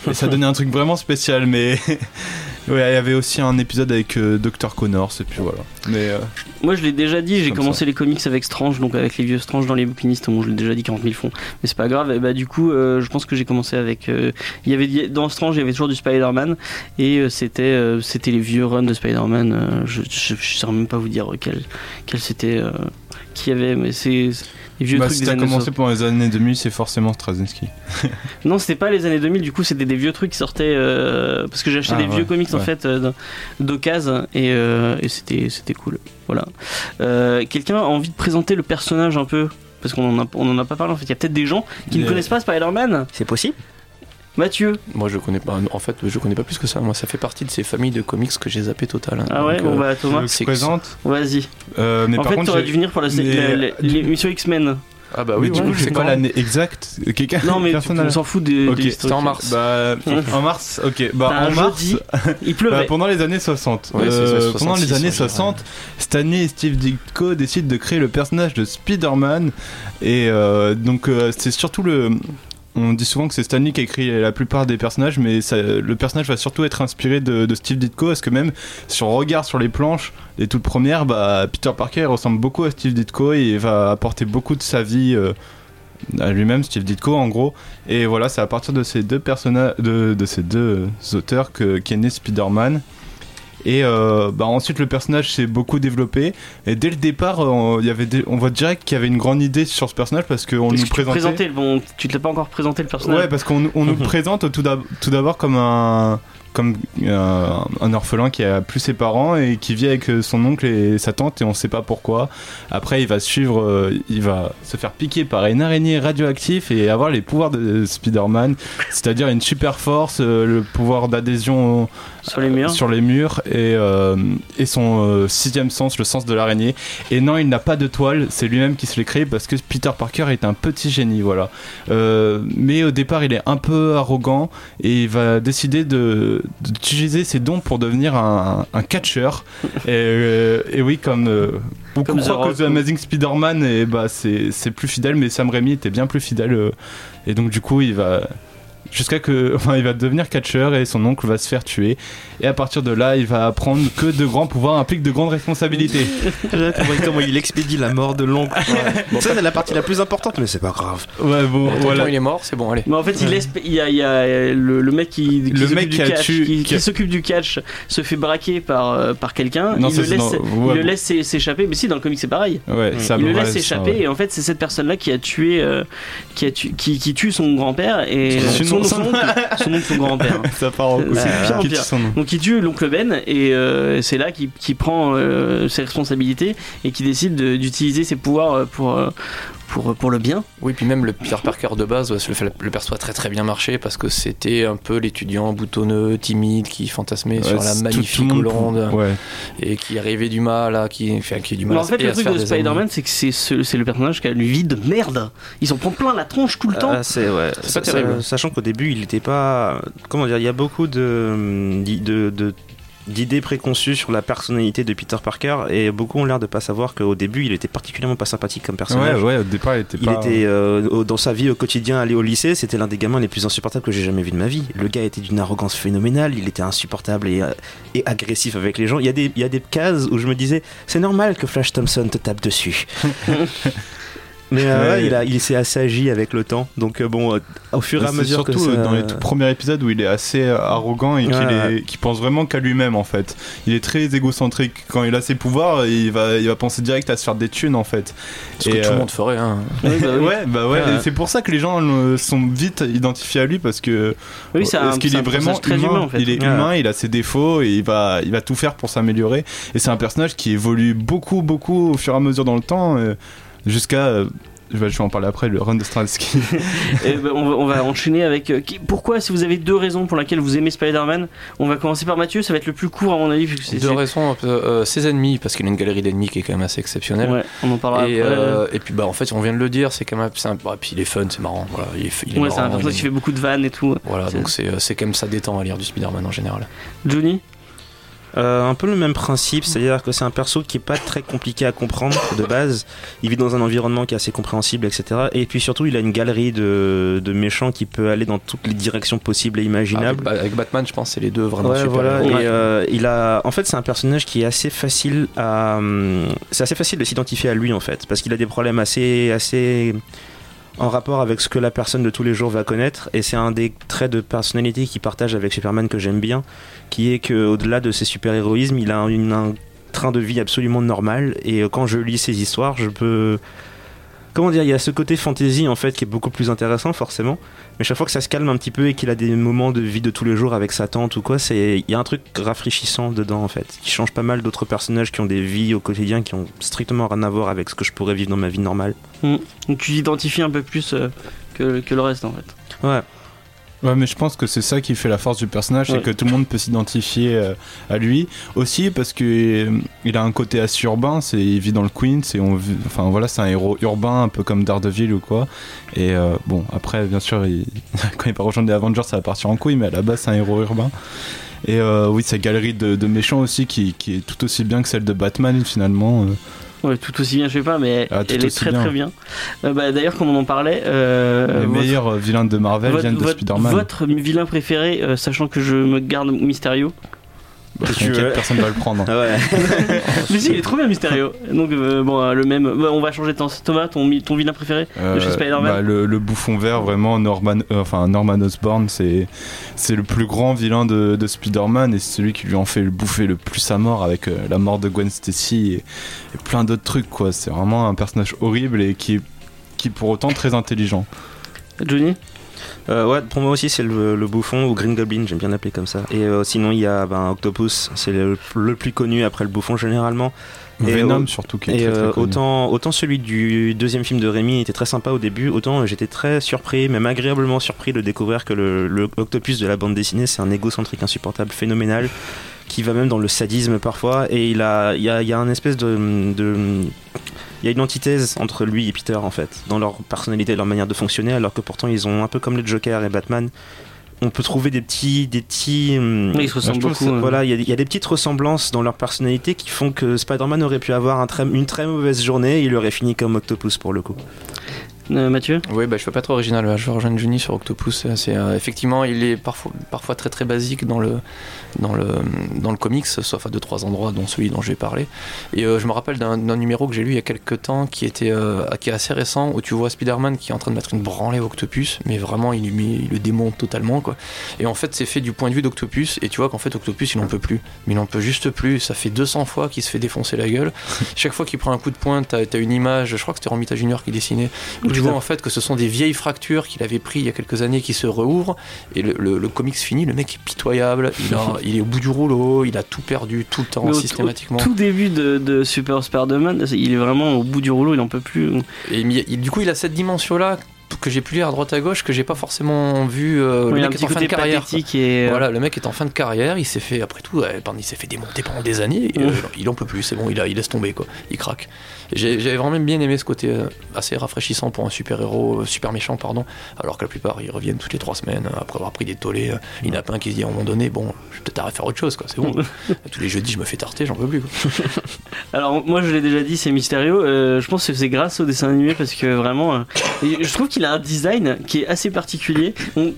Speaker 3: Et ça donnait un truc vraiment spécial, mais ouais, il y avait aussi un épisode avec euh, Docteur Connors et puis voilà. Mais euh,
Speaker 1: Moi, je l'ai déjà dit, j'ai
Speaker 3: Comme
Speaker 1: commencé les comics avec Strange, donc avec les vieux Strange dans les bouquinistes. Bon, je l'ai déjà dit 40 000 fonds, mais c'est pas grave. Et bah, du coup, euh, je pense que j'ai commencé avec. euh, il y avait dans Strange, il y avait toujours du Spider-Man, et c'était c'était les vieux runs de Spider-Man. je, je, je saurais même pas vous dire quel quel c'était qui avait, mais c'est les vieux
Speaker 3: bah,
Speaker 1: trucs
Speaker 3: si
Speaker 1: des années
Speaker 3: commencé
Speaker 1: 60.
Speaker 3: pendant les années 2000, c'est forcément Straczynski.
Speaker 1: Non, c'était pas les années 2000, du coup, c'était des vieux trucs qui sortaient. euh, parce que j'ai acheté
Speaker 3: Ah,
Speaker 1: des vieux
Speaker 3: ouais,
Speaker 1: comics en fait euh, d'occasion, et, euh, et c'était c'était cool. Voilà. Euh, Quelqu'un a envie de présenter le personnage un peu? Parce qu'on en a, on en a pas parlé en fait. Il y a peut-être des gens qui ne connaissent pas Spider-Man?
Speaker 4: C'est possible
Speaker 1: Mathieu.
Speaker 2: Moi, je connais pas. En fait, je connais pas plus que ça. Moi, ça fait partie de ces familles de comics que j'ai zappé total. hein.
Speaker 1: Ah ouais,
Speaker 2: Donc,
Speaker 1: bon
Speaker 2: euh,
Speaker 1: bah
Speaker 3: Tu
Speaker 1: Thomas,
Speaker 2: c'est-
Speaker 3: présente
Speaker 1: vas-y.
Speaker 3: Euh, mais
Speaker 1: En
Speaker 3: par
Speaker 1: fait,
Speaker 3: contre,
Speaker 1: t'aurais dû venir pour la-
Speaker 3: mais-
Speaker 1: la- la- l'émission X-Men.
Speaker 2: Ah bah
Speaker 3: mais
Speaker 2: oui,
Speaker 3: du
Speaker 2: ouais,
Speaker 3: coup, je sais
Speaker 2: c'est
Speaker 3: pas
Speaker 2: quand
Speaker 3: l'année exacte. Quelqu'un
Speaker 1: Non mais tu- on s'en fout des,
Speaker 3: Ok,
Speaker 2: C'était en mars.
Speaker 3: Bah, en mars, ok. Bah, en mars,
Speaker 1: jeudi, il
Speaker 3: Bah,
Speaker 1: pleuvait.
Speaker 3: pendant les années 60.
Speaker 2: Ouais, c'est ça,
Speaker 3: Euh,
Speaker 2: 66,
Speaker 3: pendant les années
Speaker 2: ouais, je dirais.
Speaker 3: 60, Stanley et Steve Ditko décident de créer le personnage de Spider-Man. Et euh, donc, euh, c'est surtout le. On dit souvent que c'est Stanley qui a écrit la plupart des personnages, mais le personnage va surtout être inspiré de, Steve Ditko, parce que même si on regarde sur les planches, les toutes premières, bah, Peter Parker ressemble beaucoup à Steve Ditko et va apporter beaucoup de sa vie euh, à lui-même, Steve Ditko en gros. Et voilà, c'est à partir de ces deux personnages, de, de ces deux auteurs que qu'est né Spider-Man. Et euh, bah ensuite le personnage s'est beaucoup développé et dès le départ euh, il y avait des- on voit direct qu'il y avait une grande idée sur ce personnage parce qu'on nous
Speaker 1: que tu
Speaker 3: présentait
Speaker 1: bon, tu te l'as pas encore présenté le personnage?
Speaker 3: ouais parce qu'on on nous présente tout d'abord comme un comme euh, un orphelin qui a plus ses parents et qui vit avec euh, son oncle et sa tante et on sait pas pourquoi. Après, il va suivre, euh, il va se faire piquer par une araignée radioactive et avoir les pouvoirs de Spider-Man, c'est-à-dire une super force, le pouvoir d'adhésion
Speaker 1: Sur les murs.
Speaker 3: sur les murs et, et son sixième sens, le sens de l'araignée. Et non, il n'a pas de toile, c'est lui-même qui se l'est créé parce que Peter Parker est un petit génie, voilà. Euh, mais au départ, il est un peu arrogant et il va décider de d'utiliser ses dons pour devenir un, un catcheur. et, euh, et oui, comme euh, beaucoup
Speaker 1: Comme
Speaker 3: croient que The Amazing Spider-Man, et bah, c'est c'est plus fidèle, mais Sam Raimi était bien plus fidèle. euh, et donc, du coup, il va jusqu'à que enfin il va devenir catcheur et son oncle va se faire tuer et à partir de là il va apprendre que de grands pouvoirs impliquent de grandes responsabilités
Speaker 4: J'ai compris comment il expédie la mort de l'oncle. Bon, ça, c'est la partie la plus importante, mais c'est pas grave.
Speaker 3: ouais bon voilà
Speaker 2: il est mort, c'est bon, allez.
Speaker 1: Mais en fait, il laisse, il y a, il y a le, le mec qui, qui
Speaker 3: Le
Speaker 1: s'occupe
Speaker 3: mec
Speaker 1: du
Speaker 3: qui
Speaker 1: catch, qui, s'occupe du catch, se fait braquer par, euh, par quelqu'un.
Speaker 3: Non,
Speaker 1: Il le
Speaker 3: c'est
Speaker 1: laisse,
Speaker 3: dans-
Speaker 1: il
Speaker 3: ouais,
Speaker 1: le laisse s'é- s'échapper. Mais si, dans le comic, c'est pareil.
Speaker 3: ouais ça
Speaker 1: il le
Speaker 3: ouais,
Speaker 1: laisse
Speaker 3: ça,
Speaker 1: s'échapper
Speaker 3: ouais.
Speaker 1: et en fait, c'est cette personne-là qui a tué, euh, qui a tu- qui, qui tue son grand-père et
Speaker 3: Son-
Speaker 1: son,
Speaker 3: son-
Speaker 1: oncle, son oncle, son grand-père.
Speaker 3: ça part en
Speaker 1: pire. Donc il tue l'oncle Ben et euh, c'est là qu'il qu'il prend euh, ses responsabilités et qui décide de- d'utiliser ses pouvoirs euh, pour, pour, pour le bien.
Speaker 2: Oui, puis même le Peter Parker de base, ouais, le, le perso a très très bien marché parce que c'était un peu l'étudiant boutonneux, timide, qui fantasmait sur la magnifique Hollande
Speaker 3: Ouais.
Speaker 2: et qui arrivait du mal, à, qui, enfin, qui a du mal
Speaker 1: Mais
Speaker 2: à
Speaker 1: en fait, le truc de Spider-Man, c'est que c'est ce- le personnage qui a une vie de merde. Ils s'en prend plein la tronche tout le temps.
Speaker 4: Ah, c'est ouais,
Speaker 2: C'est
Speaker 4: ça-
Speaker 2: pas terrible.
Speaker 4: sachant qu'au début, il n'était pas. Comment dire Il y a beaucoup de de- de- d'idées préconçues sur la personnalité de Peter Parker et beaucoup ont l'air de pas savoir qu'au début, il était particulièrement pas sympathique comme
Speaker 3: Ouais,
Speaker 4: personnage.
Speaker 3: ouais, au départ, il était
Speaker 4: Il
Speaker 3: pas.
Speaker 4: était euh, dans sa vie au quotidien, aller au lycée, c'était l'un des gamins les plus insupportables que j'ai jamais vu de ma vie. Le gars était d'une arrogance phénoménale, il était insupportable et, euh, et agressif avec les gens. Il y, a des, il y a des cases où je me disais, c'est normal que Flash Thompson te tape dessus. Mais euh,
Speaker 3: Ouais.
Speaker 4: il, a- il s'est assagi avec le temps. Donc euh, bon, euh, au fur et à
Speaker 3: C'est
Speaker 4: mesure que
Speaker 3: surtout
Speaker 4: ça-
Speaker 3: dans les tout premiers épisodes où il est assez arrogant et qu'il
Speaker 4: Ouais,
Speaker 3: est- pense vraiment qu'à lui-même en fait. Il est très égocentrique. Quand il a ses pouvoirs, il va, il va penser direct à se faire des thunes en fait.
Speaker 2: Ce que
Speaker 3: Et,
Speaker 2: tout le monde ferait. Hein.
Speaker 1: Bah oui.
Speaker 3: Ouais, bah ouais. C'est pour ça que les gens sont vite identifiés à lui parce que
Speaker 1: Oui, c'est un,
Speaker 3: parce qu'il est
Speaker 1: un
Speaker 3: vraiment humain.
Speaker 1: humain en fait.
Speaker 3: Il est
Speaker 4: Ouais.
Speaker 3: humain, il a ses défauts et il va, il va tout faire pour s'améliorer. Et c'est un personnage qui évolue beaucoup, beaucoup au fur et à mesure dans le temps, euh, jusqu'à. euh, je vais, en parler après, le run de Straczynski.
Speaker 1: Et ben, on, va, on va enchaîner avec. euh, qui- pourquoi, si vous avez deux raisons pour lesquelles vous aimez Spider-Man, on va commencer par Mathieu, ça va être le plus court à mon avis. Vu
Speaker 2: Deux raisons, euh, euh, ses ennemis, parce qu'il a une galerie d'ennemis qui est quand même assez exceptionnelle.
Speaker 1: Ouais, on en parlera
Speaker 2: Et,
Speaker 1: après.
Speaker 2: euh, et puis bah en fait on vient de le dire c'est quand même c'est un- bah, puis il est fun c'est marrant voilà il est, il est
Speaker 1: ouais, c'est un personnage
Speaker 2: il
Speaker 1: qui fait beaucoup de vannes et tout.
Speaker 2: voilà donc c'est c'est quand même ça détend à lire du Spider-Man en général
Speaker 1: Johnny?
Speaker 4: Euh, un peu le même principe, c'est-à-dire que c'est un perso qui est pas très compliqué à comprendre de base. Il vit dans un environnement qui est assez compréhensible, etc. Et puis surtout, il a une galerie de, de méchants qui peut aller dans toutes les directions possibles et imaginables.
Speaker 2: Ba- avec Batman je pense c'est les deux vraiment
Speaker 4: Ouais,
Speaker 2: super
Speaker 4: voilà. Et euh, il a, en fait, c'est un personnage qui est assez facile à, hum, c'est assez facile de s'identifier à lui en fait, parce qu'il a des problèmes assez, assez en rapport avec ce que la personne de tous les jours va connaître. Et c'est un des traits de personnalité qu'il partage avec Superman que j'aime bien, qui est que au-delà de ses super héroïsmes, il a un train de vie absolument normal. Et euh, quand je lis ses histoires, je peux Comment dire, il y a ce côté fantasy en fait qui est beaucoup plus intéressant forcément, mais chaque fois que ça se calme un petit peu et qu'il a des moments de vie de tous les jours avec sa tante ou quoi, c'est il y a un truc rafraîchissant dedans en fait, qui change pas mal d'autres personnages qui ont des vies au quotidien qui ont strictement rien à voir avec ce que je pourrais vivre dans ma vie normale.
Speaker 1: Donc tu t'identifies un peu plus euh, que, que le reste en fait.
Speaker 4: Ouais.
Speaker 3: Ouais, mais je pense que c'est ça qui fait la force du personnage,
Speaker 1: Ouais.
Speaker 3: c'est que tout le monde peut s'identifier euh, à lui. Aussi parce que euh, il a un côté assez urbain, c'est il vit dans le Queens et on, vit- enfin voilà, c'est un héros urbain, un peu comme Daredevil ou quoi. Et euh, bon, après, bien sûr, il- quand il va rejoindre les Avengers, ça va partir en couille, mais à la base, c'est un héros urbain. Et oui, sa galerie de, de méchants aussi, qui, qui est tout aussi bien que celle de Batman finalement.
Speaker 1: Ouais, tout aussi bien, je sais pas, mais
Speaker 3: Ah,
Speaker 1: elle est très
Speaker 3: bien.
Speaker 1: très bien. Euh, bah, D'ailleurs, comme on en parlait, euh,
Speaker 3: les
Speaker 1: votre-
Speaker 3: meilleurs euh, vilains de Marvel
Speaker 1: votre,
Speaker 3: viennent de Spider-Man.
Speaker 1: votre vilain préféré, euh, sachant que je me garde Mysterio.
Speaker 3: Bah,
Speaker 4: tu veux.
Speaker 3: personne va le prendre.
Speaker 4: Ah ouais.
Speaker 1: Mais si, il est trop bien Mysterio. Donc euh, bon, euh, le même. bah, on va changer de temps. Thomas, ton, vilain préféré de chez
Speaker 3: Euh,
Speaker 1: Spider-Man
Speaker 3: bah, le, le bouffon vert, vraiment, Norman, euh, enfin, Norman Osborn, c'est, c'est le plus grand vilain de, de Spider-Man et c'est celui qui lui en fait le bouffer le plus à mort avec euh, la mort de Gwen Stacy et, et plein d'autres trucs, quoi. C'est vraiment un personnage horrible et qui est, qui est pour autant très intelligent.
Speaker 1: Johnny?
Speaker 4: Euh, ouais, pour moi aussi c'est le, le bouffon ou Green Goblin, j'aime bien l'appeler comme ça. Et euh, sinon il y a ben, Octopus, c'est le, le plus connu après le bouffon généralement. Et
Speaker 3: Venom,
Speaker 4: au-
Speaker 3: surtout, qui est
Speaker 4: Et
Speaker 3: très, très
Speaker 4: euh,
Speaker 3: connu.
Speaker 4: autant, autant celui du deuxième film de Rémi était très sympa au début, autant euh, j'étais très surpris, même agréablement surpris de découvrir que le, le Octopus de la bande dessinée, c'est un égocentrique insupportable, phénoménal, qui va même dans le sadisme parfois, et il a, il y a, il y a un espèce de, de- il y a une antithèse entre lui et Peter en fait, dans leur personnalité, leur manière de fonctionner, alors que pourtant ils ont un peu comme le Joker et Batman. On peut trouver des petits, des petits, hum,
Speaker 1: Oui, Ils se ressemblent beaucoup.
Speaker 4: ça-
Speaker 1: hein.
Speaker 4: Voilà, il y, a- il y a des petites ressemblances dans leur personnalité qui font que Spider-Man aurait pu avoir un très- une très mauvaise journée et il aurait fini comme Octopus pour le coup.
Speaker 1: Euh, Mathieu
Speaker 2: Oui, bah, je peux pas être original. Je vais rejoindre Juni sur Octopus. C'est, euh, effectivement, il est parfois, très très basique dans le, dans le, dans le comics, sauf à deux trois endroits, dont celui dont je vais parler. Et euh, je me rappelle d'un, numéro que j'ai lu il y a quelques temps qui était euh, est assez récent, où tu vois Spider-Man qui est en train de mettre une branlée Octopus, mais vraiment il, le démonte totalement quoi. Et en fait, c'est fait du point de vue d'Octopus, et tu vois qu'en fait Octopus il en peut plus, mais il en peut juste plus. Ça fait 200 fois qu'il se fait défoncer la gueule. Chaque fois qu'il prend un coup de poing, t'as, t'as une image. Je crois que c'était Romita Junior qui dessinait. où tu vois en fait. que ce sont des vieilles fractures qu'il avait pris il y a quelques années qui se rouvrent. Et le, le, le comics fini, le mec est pitoyable, il, a- il est au bout du rouleau, il a tout perdu tout le temps
Speaker 1: au-
Speaker 2: systématiquement.
Speaker 1: Au tout début de, de Super Spider-Man, il est vraiment au bout du rouleau, il en peut plus.
Speaker 2: Et il- il- du coup, il a cette dimension-là que j'ai pu lire à droite à gauche que j'ai pas forcément vu. euh, le mec est en fin de carrière.
Speaker 1: et. euh,
Speaker 2: Voilà, le mec est en fin de carrière, il s'est fait, après tout, pendant- il s'est fait démonter pendant des années, et, euh, il en peut plus, c'est bon, il, a, il laisse tomber, quoi, il craque. J'avais vraiment bien aimé ce côté euh, assez rafraîchissant pour un super-héros, euh, super méchant, pardon, alors que la plupart ils reviennent toutes les trois semaines euh, après avoir pris des tollés. euh, Il y en a pas un qui se dit à un moment donné, bon, je vais peut-être arrêter de faire autre chose, quoi, c'est bon. Tous les jeudis, je me fais tarter, j'en peux plus. Quoi.
Speaker 1: Alors moi je l'ai déjà dit, c'est Mysterio. Euh, je pense que c'est grâce au dessin animé parce que vraiment, euh, je trouve qu'il a un design qui est assez particulier. On-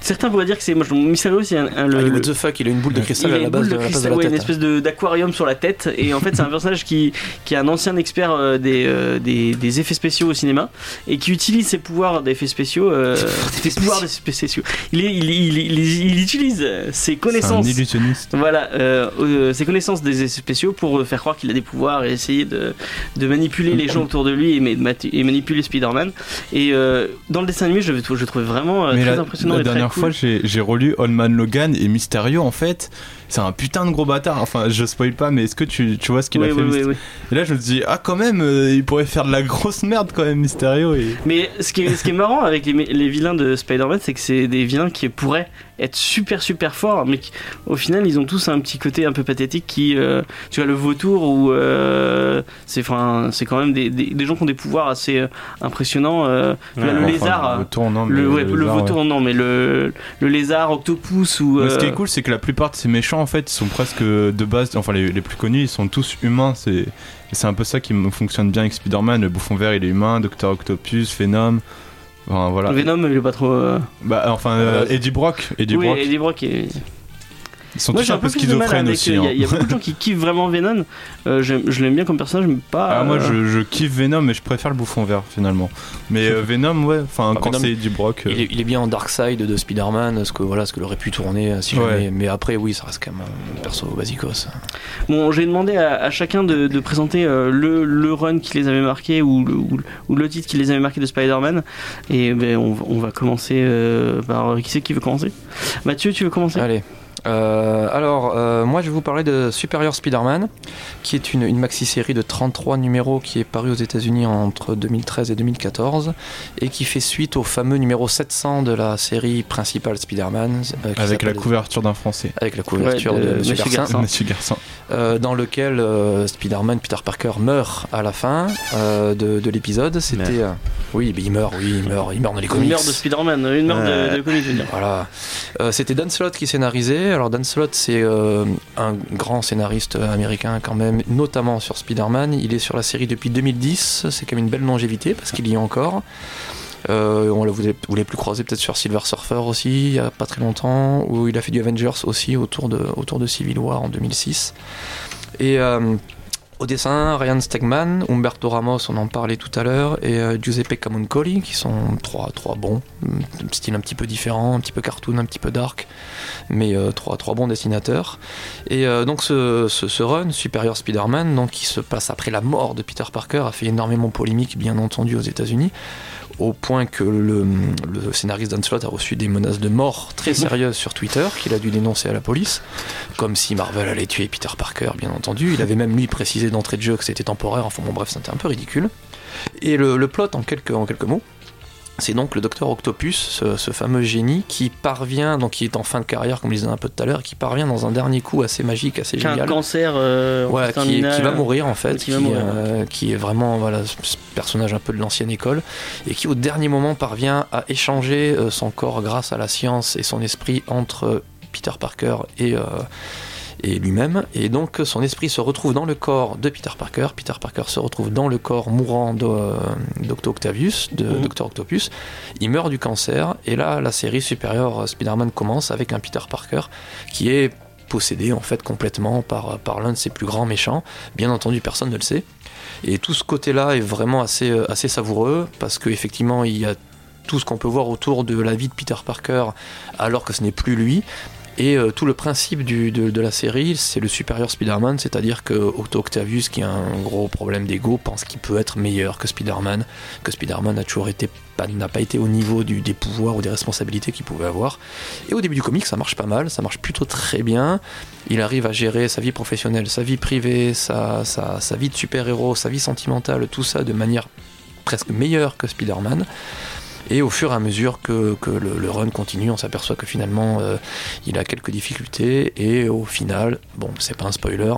Speaker 1: certains pourraient dire que c'est moi. je- Mysterio c'est un, un- le,
Speaker 2: Ah,
Speaker 1: le-
Speaker 2: what the fuck, il a une boule de cristal
Speaker 1: il
Speaker 2: à
Speaker 1: a
Speaker 2: la
Speaker 1: une
Speaker 2: base de,
Speaker 1: de
Speaker 2: la place de
Speaker 1: cristal,
Speaker 2: la
Speaker 1: ouais,
Speaker 2: tête. hein.
Speaker 1: une espèce de- d'aquarium sur la tête. Et en fait c'est un personnage qui, qui est un ancien expert euh, des, euh, des, des effets spéciaux au cinéma et qui utilise ses pouvoirs d'effets spéciaux. euh, ses pouvoirs d'effets spéciaux. Il, est- il, il, il, il utilise euh, ses
Speaker 3: C'est un
Speaker 1: connaissances.
Speaker 3: illusionniste.
Speaker 1: Voilà, euh, euh, ses connaissances des effets spéciaux pour faire croire qu'il a des pouvoirs et essayer de, de manipuler les gens autour de lui et, de et manipuler Spider-Man. Et euh, dans le dessin animé, je, je trouvais vraiment euh,
Speaker 3: Mais
Speaker 1: très
Speaker 3: la,
Speaker 1: impressionnant
Speaker 3: la
Speaker 1: et très
Speaker 3: dernière
Speaker 1: cool.
Speaker 3: fois, j'ai relu Old Man Logan et Mysterio, en fait, c'est un putain de gros bâtard. Enfin, je spoil pas, mais est-ce que tu, tu vois ce qu'il
Speaker 1: Oui,
Speaker 3: a fait
Speaker 1: oui, oui, oui.
Speaker 3: Et là, je me dis, ah, quand même, euh, il pourrait faire de la grosse merde quand même, Mysterio. Et...
Speaker 1: Mais ce qui est, ce qui est marrant avec les, les vilains de Spider-Man, c'est que c'est des vilains qui pourraient être super super forts, mais au final, ils ont tous un petit côté un peu pathétique qui, euh, tu vois, le vautour ou euh, c'est, enfin, c'est quand même des, des, des gens qui ont des pouvoirs assez euh, impressionnants. euh, vois, le
Speaker 3: Enfin,
Speaker 1: lézard.
Speaker 3: Le tour, non, mais
Speaker 1: Le, ouais, le
Speaker 3: lézard, ouais.
Speaker 1: vautour, non, mais le, le lézard, octopus ou.
Speaker 3: Ce qui est cool, c'est que la plupart de ces méchants, en fait, ils sont presque de base, enfin les, les plus connus, ils sont tous humains. C'est un peu ça qui fonctionne bien avec Spider-Man. Le bouffon vert, il est humain. Docteur Octopus, Venom. Enfin, voilà.
Speaker 1: Venom, il est pas trop. euh,
Speaker 3: Bah, enfin, euh,
Speaker 2: Euh,
Speaker 3: Eddie Brock. Eddie
Speaker 1: oui,
Speaker 3: Brock.
Speaker 1: Eddie Brock est.
Speaker 3: Ils sont
Speaker 1: Moi
Speaker 3: tous
Speaker 1: j'ai
Speaker 3: un
Speaker 1: un
Speaker 3: peu schizophrènes aussi.
Speaker 1: Il y, a-
Speaker 3: hein.
Speaker 1: il y a beaucoup de gens qui kiffent vraiment Venom. Euh, je l'aime bien comme personnage, mais pas.
Speaker 3: Ah, moi,
Speaker 1: euh,
Speaker 3: je, je kiffe Venom, mais je préfère le bouffon vert finalement. Mais euh, Venom, ouais, enfin,
Speaker 2: Ah,
Speaker 3: quand c'est Eddie Brock. euh,
Speaker 2: Il est, il est bien en dark side de Spider-Man, ce que voilà, ce que aurait pu tourner euh, si
Speaker 3: Ouais.
Speaker 2: jamais. Mais après, oui, ça reste quand même un perso basicos.
Speaker 1: Bon, j'ai demandé à, à chacun de, de présenter euh, le, le run qui les avait marqués ou le, ou, le- ou le titre qui les avait marqués de Spider-Man. Et ben, on, on va commencer euh, par. Qui c'est qui veut commencer? Mathieu, tu veux commencer?
Speaker 2: Allez. Euh, alors, euh, moi je vais vous parler de Superior Spider-Man, qui est une, une maxi-série de 33 numéros qui est parue aux États-Unis entre 2013 et 2014 et qui fait suite au fameux numéro 700 de la série principale Spider-Man. euh,
Speaker 3: avec la couverture d'un français.
Speaker 2: Avec la couverture
Speaker 1: Ouais, de
Speaker 2: de,
Speaker 1: Monsieur
Speaker 2: euh, dans lequel euh, Spider-Man, Peter Parker meurt à la fin euh, de, de l'épisode. C'était. euh, oui, mais il meurt, oui, il meurt, il meurt dans les
Speaker 1: Une
Speaker 2: comics.
Speaker 1: meurtre de Spider-Man, une meurtre de, de comics, je veux dire.
Speaker 2: Voilà. Euh, C'était Dan Slott qui scénarisait. Alors Dan Slott, c'est euh, un grand scénariste américain quand même, notamment sur Spider-Man. Il est sur la série depuis 2010. C'est quand même une belle longévité parce qu'il y est encore. Euh, on l'a- l'avez plus croisé peut-être sur Silver Surfer aussi, il y a pas très longtemps, où il a fait du Avengers aussi autour de, autour de Civil War en 2006. Et euh, au dessin, Ryan Stegman, Umberto Ramos, on en parlait tout à l'heure, et euh, Giuseppe Camuncoli, qui sont trois, trois bons, un style un petit peu différent, un petit peu cartoon, un petit peu dark, mais euh, trois, trois bons dessinateurs. Et euh, donc ce, ce, ce run, Superior Spider-Man, donc, qui se passe après la mort de Peter Parker, a fait énormément polémique, bien entendu, aux États-Unis au point que le, le scénariste Dan Slott a reçu des menaces de mort très sérieuses sur Twitter qu'il a dû dénoncer à la police, comme si Marvel allait tuer Peter Parker, bien entendu. Il avait même lui précisé d'entrée de jeu que c'était temporaire, enfin bon bref, c'était un peu ridicule. Et le, le plot, en quelques, en quelques mots, c'est donc le docteur Octopus, ce, ce fameux génie, qui parvient, donc qui est en fin de carrière, comme je disais un peu tout à l'heure, qui parvient dans un dernier coup assez magique, assez
Speaker 1: a un
Speaker 2: génial.
Speaker 1: cancer euh, phase
Speaker 2: qui, va mourir en fait,
Speaker 1: qui
Speaker 2: qui,
Speaker 1: va mourir,
Speaker 2: euh, qui est vraiment voilà, ce ce personnage un peu de l'ancienne école, et qui au dernier moment parvient à échanger euh, son corps grâce à la science et son esprit entre Peter Parker et, euh, et lui-même. Et donc son esprit se retrouve dans le corps de Peter Parker, Peter Parker se retrouve dans le corps mourant de, euh, d'Octo Octavius, de
Speaker 1: Mhm.
Speaker 2: Dr Octopus. Il meurt du cancer, et là la série supérieure euh, Spider-Man commence avec un Peter Parker qui est possédé en fait complètement par, par l'un de ses plus grands méchants. Bien entendu, personne ne le sait. Et tout ce côté-là est vraiment assez, euh, assez savoureux parce qu'effectivement, il y a tout ce qu'on peut voir autour de la vie de Peter Parker alors que ce n'est plus lui. Et euh, tout le principe de, la série, c'est le supérieur Spider-Man, c'est-à-dire que Otto Octavius, qui a un gros problème d'ego, pense qu'il peut être meilleur que Spider-Man, que Spider-Man a toujours été n'a pas été au niveau des pouvoirs ou des responsabilités qu'il pouvait avoir. Et au début du comic, ça marche pas mal, ça marche plutôt très bien. Il arrive à gérer sa vie professionnelle, sa vie privée, sa, sa vie de super-héros, sa vie sentimentale, tout ça de manière presque meilleure que Spider-Man. Et au fur et à mesure que, que le, le run continue, on s'aperçoit que finalement euh, il a quelques difficultés et au final, bon, c'est pas un spoiler.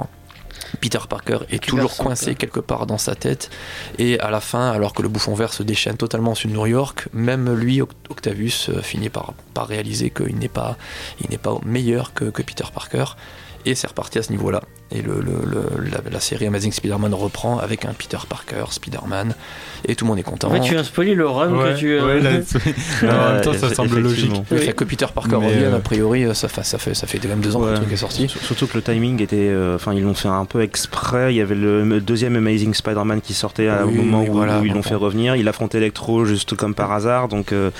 Speaker 2: Peter Parker est toujours coincé quelque part dans sa tête et à la fin, alors que le bouffon vert se déchaîne totalement sur New York, même lui, Oct- Octavius, euh, finit par, par réaliser qu'il n'est pas, il n'est pas meilleur que, que Peter Parker et c'est reparti à ce niveau-là. Et le, le- le- la, la série Amazing Spider-Man reprend avec un Peter Parker, Spider-Man, et tout le monde est content.
Speaker 1: En fait, tu viens spoiler le run
Speaker 3: Ouais,
Speaker 1: que tu. euh,
Speaker 3: ouais, là, en même temps, ça
Speaker 4: Ouais,
Speaker 3: semble logique.
Speaker 2: Le
Speaker 1: Oui.
Speaker 2: fait que Peter Parker
Speaker 3: Mais,
Speaker 2: revienne,
Speaker 3: euh,
Speaker 2: a priori, ça fait, ça fait, ça fait quand même deux ans que
Speaker 4: Ouais.
Speaker 2: le truc est sorti.
Speaker 4: Surtout que le timing était. euh, Enfin, ils l'ont fait un peu exprès. Il y avait le deuxième Amazing Spider-Man qui sortait
Speaker 2: Oui,
Speaker 4: au moment
Speaker 2: oui,
Speaker 4: où,
Speaker 2: voilà,
Speaker 4: où ils l'ont fait revenir. Il affrontait Electro juste comme par hasard. Donc, euh,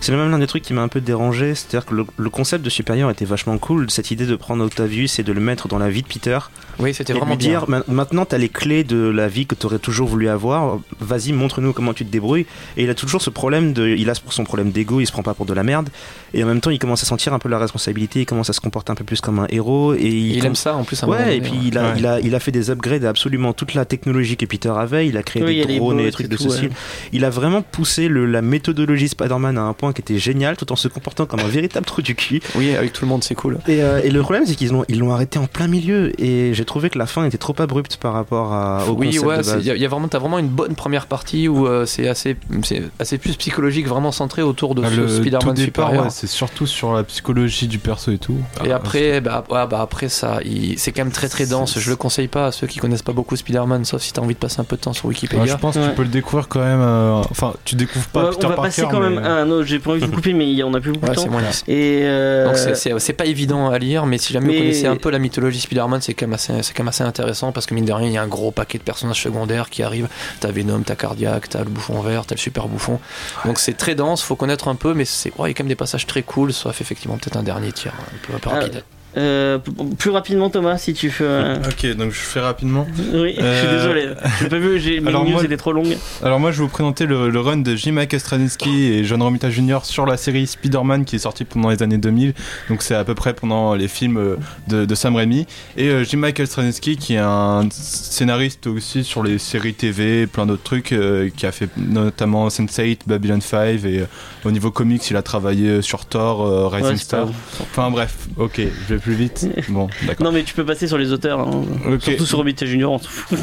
Speaker 4: c'est même l'un des trucs qui m'a un peu dérangé. C'est-à-dire que le, le concept de Superior était vachement cool. Cette idée de prendre Octavius et de le mettre dans la vie de Peter.
Speaker 2: Oui, c'était vraiment
Speaker 4: lui dire
Speaker 2: bien.
Speaker 4: Ma- maintenant t'as les clés de la vie que t'aurais toujours voulu avoir vas-y montre-nous comment tu te débrouilles et il a toujours ce problème de il a pour son problème d'ego il se prend pas pour de la merde et en même temps il commence à sentir un peu la responsabilité il commence à se comporter un peu plus comme un héros et il,
Speaker 2: Il
Speaker 4: com-
Speaker 2: aime ça en plus. à
Speaker 4: Ouais, et puis il a,
Speaker 3: Ouais.
Speaker 4: il, a, il a fait des upgrades à absolument toute la technologie que Peter avait. Il a créé
Speaker 1: Oui,
Speaker 4: des drones et des
Speaker 1: et
Speaker 4: trucs de ce
Speaker 1: ouais.
Speaker 4: style. Il a vraiment poussé le- la méthodologie Spider-Man à un point qui était génial tout en se comportant comme un véritable trou du cul.
Speaker 2: Oui, avec tout le monde, c'est cool.
Speaker 4: Et, euh, et le problème, c'est qu'ils l'ont ils l'ont arrêté en plein milieu. Et j'ai trouvé que la fin était trop abrupte par rapport à, au
Speaker 2: oui,
Speaker 4: concept
Speaker 2: ouais,
Speaker 4: de
Speaker 2: c'est-
Speaker 4: base.
Speaker 2: il y, a- il y a vraiment, t'as vraiment une bonne première partie où euh, c'est assez, c'est assez plus psychologique, vraiment centré autour de
Speaker 3: Ah,
Speaker 2: ce
Speaker 3: le tout
Speaker 2: Spider-Man
Speaker 3: départ,
Speaker 2: supérieur.
Speaker 3: ouais, c'est surtout sur la psychologie du perso et tout.
Speaker 2: Et
Speaker 3: Ah,
Speaker 2: après, bah, ouais, bah après ça, il- c'est quand même très très dense.
Speaker 3: C'est-
Speaker 2: Je le conseille pas à ceux qui connaissent pas beaucoup Spider-Man, sauf si t'as envie de passer un peu de temps sur
Speaker 3: Ouais,
Speaker 2: Wikipédia.
Speaker 3: je pense que tu peux le découvrir quand même. euh, Enfin, tu découvres pas
Speaker 1: on va-
Speaker 3: Peter
Speaker 1: on va
Speaker 3: Parker,
Speaker 1: passer quand même
Speaker 3: mais-
Speaker 1: à un autre. J'ai pas envie de vous couper, mais il y- on a plus beaucoup
Speaker 2: Ouais,
Speaker 1: de
Speaker 2: c'est
Speaker 1: temps. Et euh,
Speaker 2: Donc c'est- c'est c'est pas évident à lire, mais si jamais
Speaker 1: Mais-
Speaker 2: vous connaissez un peu la mythologie Spider-Man, c'est quand, même assez- c'est quand même assez intéressant parce que mine de rien, il y a un gros paquet de personnages secondaires qui arrivent. T'as Venom, t'as Cardiac, t'as le bouffon vert, t'as le super bouffon. Donc c'est très dense, faut connaître un peu, mais c'est ouais, il y a quand même des passages très cool, sauf effectivement peut-être un dernier tir un peu, un peu
Speaker 1: Ah,
Speaker 2: rapide.
Speaker 1: Euh, plus rapidement, Thomas, si tu fais. euh,
Speaker 3: Ok, donc je fais rapidement.
Speaker 1: Oui, je suis
Speaker 3: Euh,
Speaker 1: désolé. J'ai pas vu, j'ai mes
Speaker 3: alors
Speaker 1: news
Speaker 3: moi-
Speaker 1: étaient trop longues.
Speaker 3: Alors moi je vais vous présenter le, le run de Jim Michael Straczynski et John Romita Jr. sur la série Spider-Man qui est sortie pendant les années 2000. Donc c'est à peu près pendant les films euh, de, de Sam Raimi. Et Jim Straczynski qui est un scénariste aussi sur les séries TV, plein d'autres trucs, qui a fait notamment Sense8, Babylon 5 et au niveau comics il a travaillé sur Thor, Rising
Speaker 1: Ouais,
Speaker 3: Star. Enfin bref, ok, je vais plus vite. Bon, d'accord.
Speaker 1: Non, mais tu peux passer sur les auteurs. hein.
Speaker 3: Ok.
Speaker 1: Surtout sur Robita Junior, on s'en fout.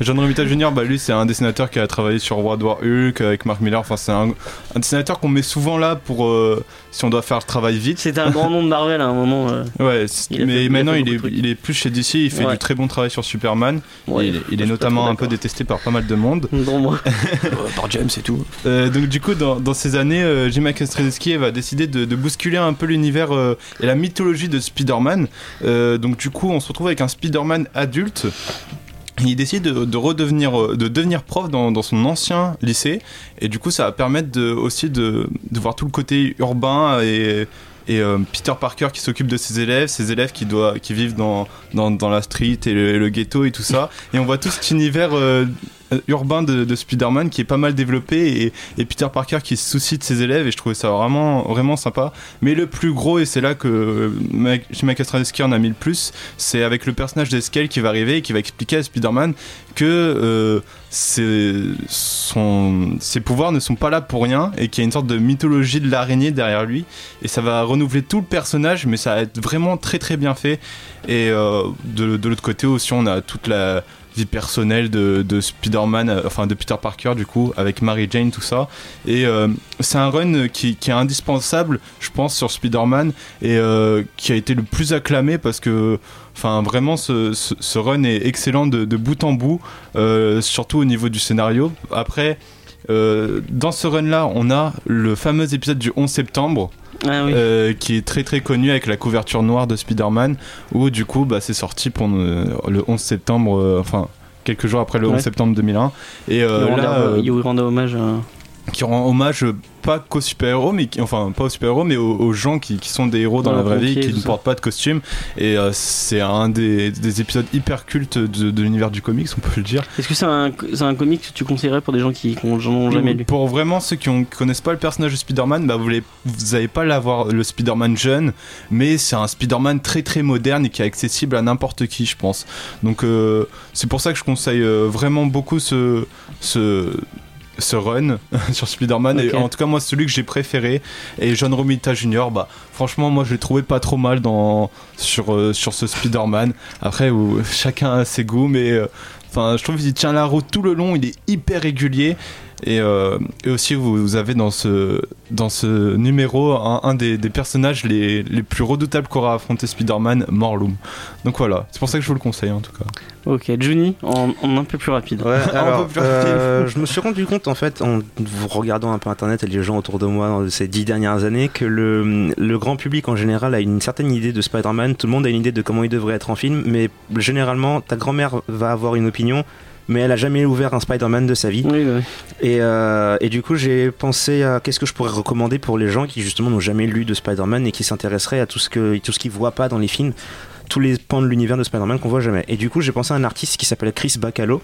Speaker 3: John Romita Jr., bah lui c'est un dessinateur qui a travaillé sur World War Hulk avec Mark Miller. Enfin c'est un, un dessinateur qu'on met souvent là pour euh, si on doit faire le travail vite.
Speaker 1: C'était un grand nom de Marvel à un moment. euh.
Speaker 3: Ouais,
Speaker 1: Il
Speaker 3: mais
Speaker 1: fait-
Speaker 3: maintenant il, est, il plus chez DC. Il fait
Speaker 1: Ouais.
Speaker 3: du très bon travail sur Superman.
Speaker 1: Ouais,
Speaker 3: il, est- notamment un peu détesté par pas mal de monde.
Speaker 1: Dont moi.
Speaker 2: Euh, par James et tout.
Speaker 3: Euh, donc du coup, dans, dans ces années, euh, Jim va décider de, de bousculer un peu l'univers euh, et la mythologie de Spider-Man. Euh, donc du coup, on se retrouve avec un Spider-Man adulte. Il décide de, de redevenir, euh, de devenir prof dans, son ancien lycée, et du coup, ça va permettre de, aussi de, voir tout le côté urbain et, euh, Peter Parker qui s'occupe de ses élèves, ses élèves qui, doivent, qui vivent dans, la street et le, ghetto et tout ça, et on voit tout cet univers urbain de, de Spider-Man qui est pas mal développé et, et Peter Parker qui se soucie de ses élèves et je trouvais ça vraiment vraiment sympa. Mais le plus gros et c'est là que euh, Mike- Michael Straczynski en a mis le plus c'est avec le personnage d'Escale qui va arriver et qui va expliquer à Spider-Man que euh, ses, pouvoirs ne sont pas là pour rien et qu'il y a une sorte de mythologie de l'araignée derrière lui. Et ça va renouveler tout le personnage mais ça va être vraiment très très bien fait. Et euh, de l'autre côté aussi on a toute la vie personnelle de, de Spider-Man, euh, enfin de Peter Parker du coup, avec Mary Jane, tout ça. Et euh, c'est un run qui, est indispensable, je pense, sur Spider-Man et euh, qui a été le plus acclamé parce que, enfin, vraiment, ce, run est excellent de, bout en bout, surtout au niveau du scénario. Après, dans ce run-là, on a le fameux épisode du 11 septembre.
Speaker 1: Ah oui.
Speaker 3: Euh, qui est très très connu avec la couverture noire de Spider-Man, où du coup bah, c'est sorti pour euh, le 11 septembre, euh, enfin quelques jours après le 11
Speaker 1: Ouais.
Speaker 3: septembre 2001. Et euh,
Speaker 1: il,
Speaker 3: là, euh,
Speaker 1: il rendait hommage à.
Speaker 3: Qui rend hommage pas qu'aux super-héros, mais qui- enfin pas aux super-héros, mais aux, aux gens qui, qui sont des héros dans la vraie vie, qui ne portent pas de costume. Et euh, c'est un des, des épisodes hyper cultes de, de l'univers du comics, on peut le dire.
Speaker 1: Est-ce que c'est un, c'est un comic que tu conseillerais pour des gens qui n'en ont jamais lu?
Speaker 3: Pour vraiment ceux qui ne connaissent pas le personnage de Spider-Man, bah vous n'allez vous pas l'avoir le Spider-Man jeune, mais c'est un Spider-Man très très moderne et qui est accessible à n'importe qui, je pense. Donc euh, c'est pour ça que je conseille euh, vraiment beaucoup ce, ce, ce run sur Spider-Man. Et en tout cas, moi, celui que j'ai préféré. Et John Romita Jr., bah franchement, moi, je l'ai trouvé pas trop mal dans, sur, euh, sur ce Spider-Man. Après, où chacun a ses goûts, mais. euh, je trouve qu'il tient la route tout le long, il est hyper régulier. Et, euh, et aussi, vous, vous avez dans ce, dans ce numéro un, un des, des personnages les, les plus redoutables qu'aura affronté Spider-Man, Morlum. Donc voilà, c'est pour ça que je vous le conseille en tout cas.
Speaker 1: Ok, Juni, en, en un peu plus rapide.
Speaker 4: Ouais, alors,
Speaker 3: peu plus
Speaker 4: euh, je me suis rendu compte en fait en vous regardant un peu internet et les gens autour de moi dans ces dix dernières années que le, le grand public en général a une certaine idée de Spider-Man. Tout le monde a une idée de comment il devrait être en film, mais généralement ta grand-mère va avoir une opinion. Mais elle a jamais ouvert un Spider-Man de sa vie.
Speaker 1: Oui, oui.
Speaker 4: Et, euh, et du coup, j'ai pensé à qu'est-ce que je pourrais recommander pour les gens qui justement n'ont jamais lu de Spider-Man et qui s'intéresseraient à tout ce que tout ce qu'ils voient pas dans les films, tous les pans de l'univers de Spider-Man qu'on voit jamais. Et du coup, j'ai pensé à un artiste qui s'appelle Chris Bacalo.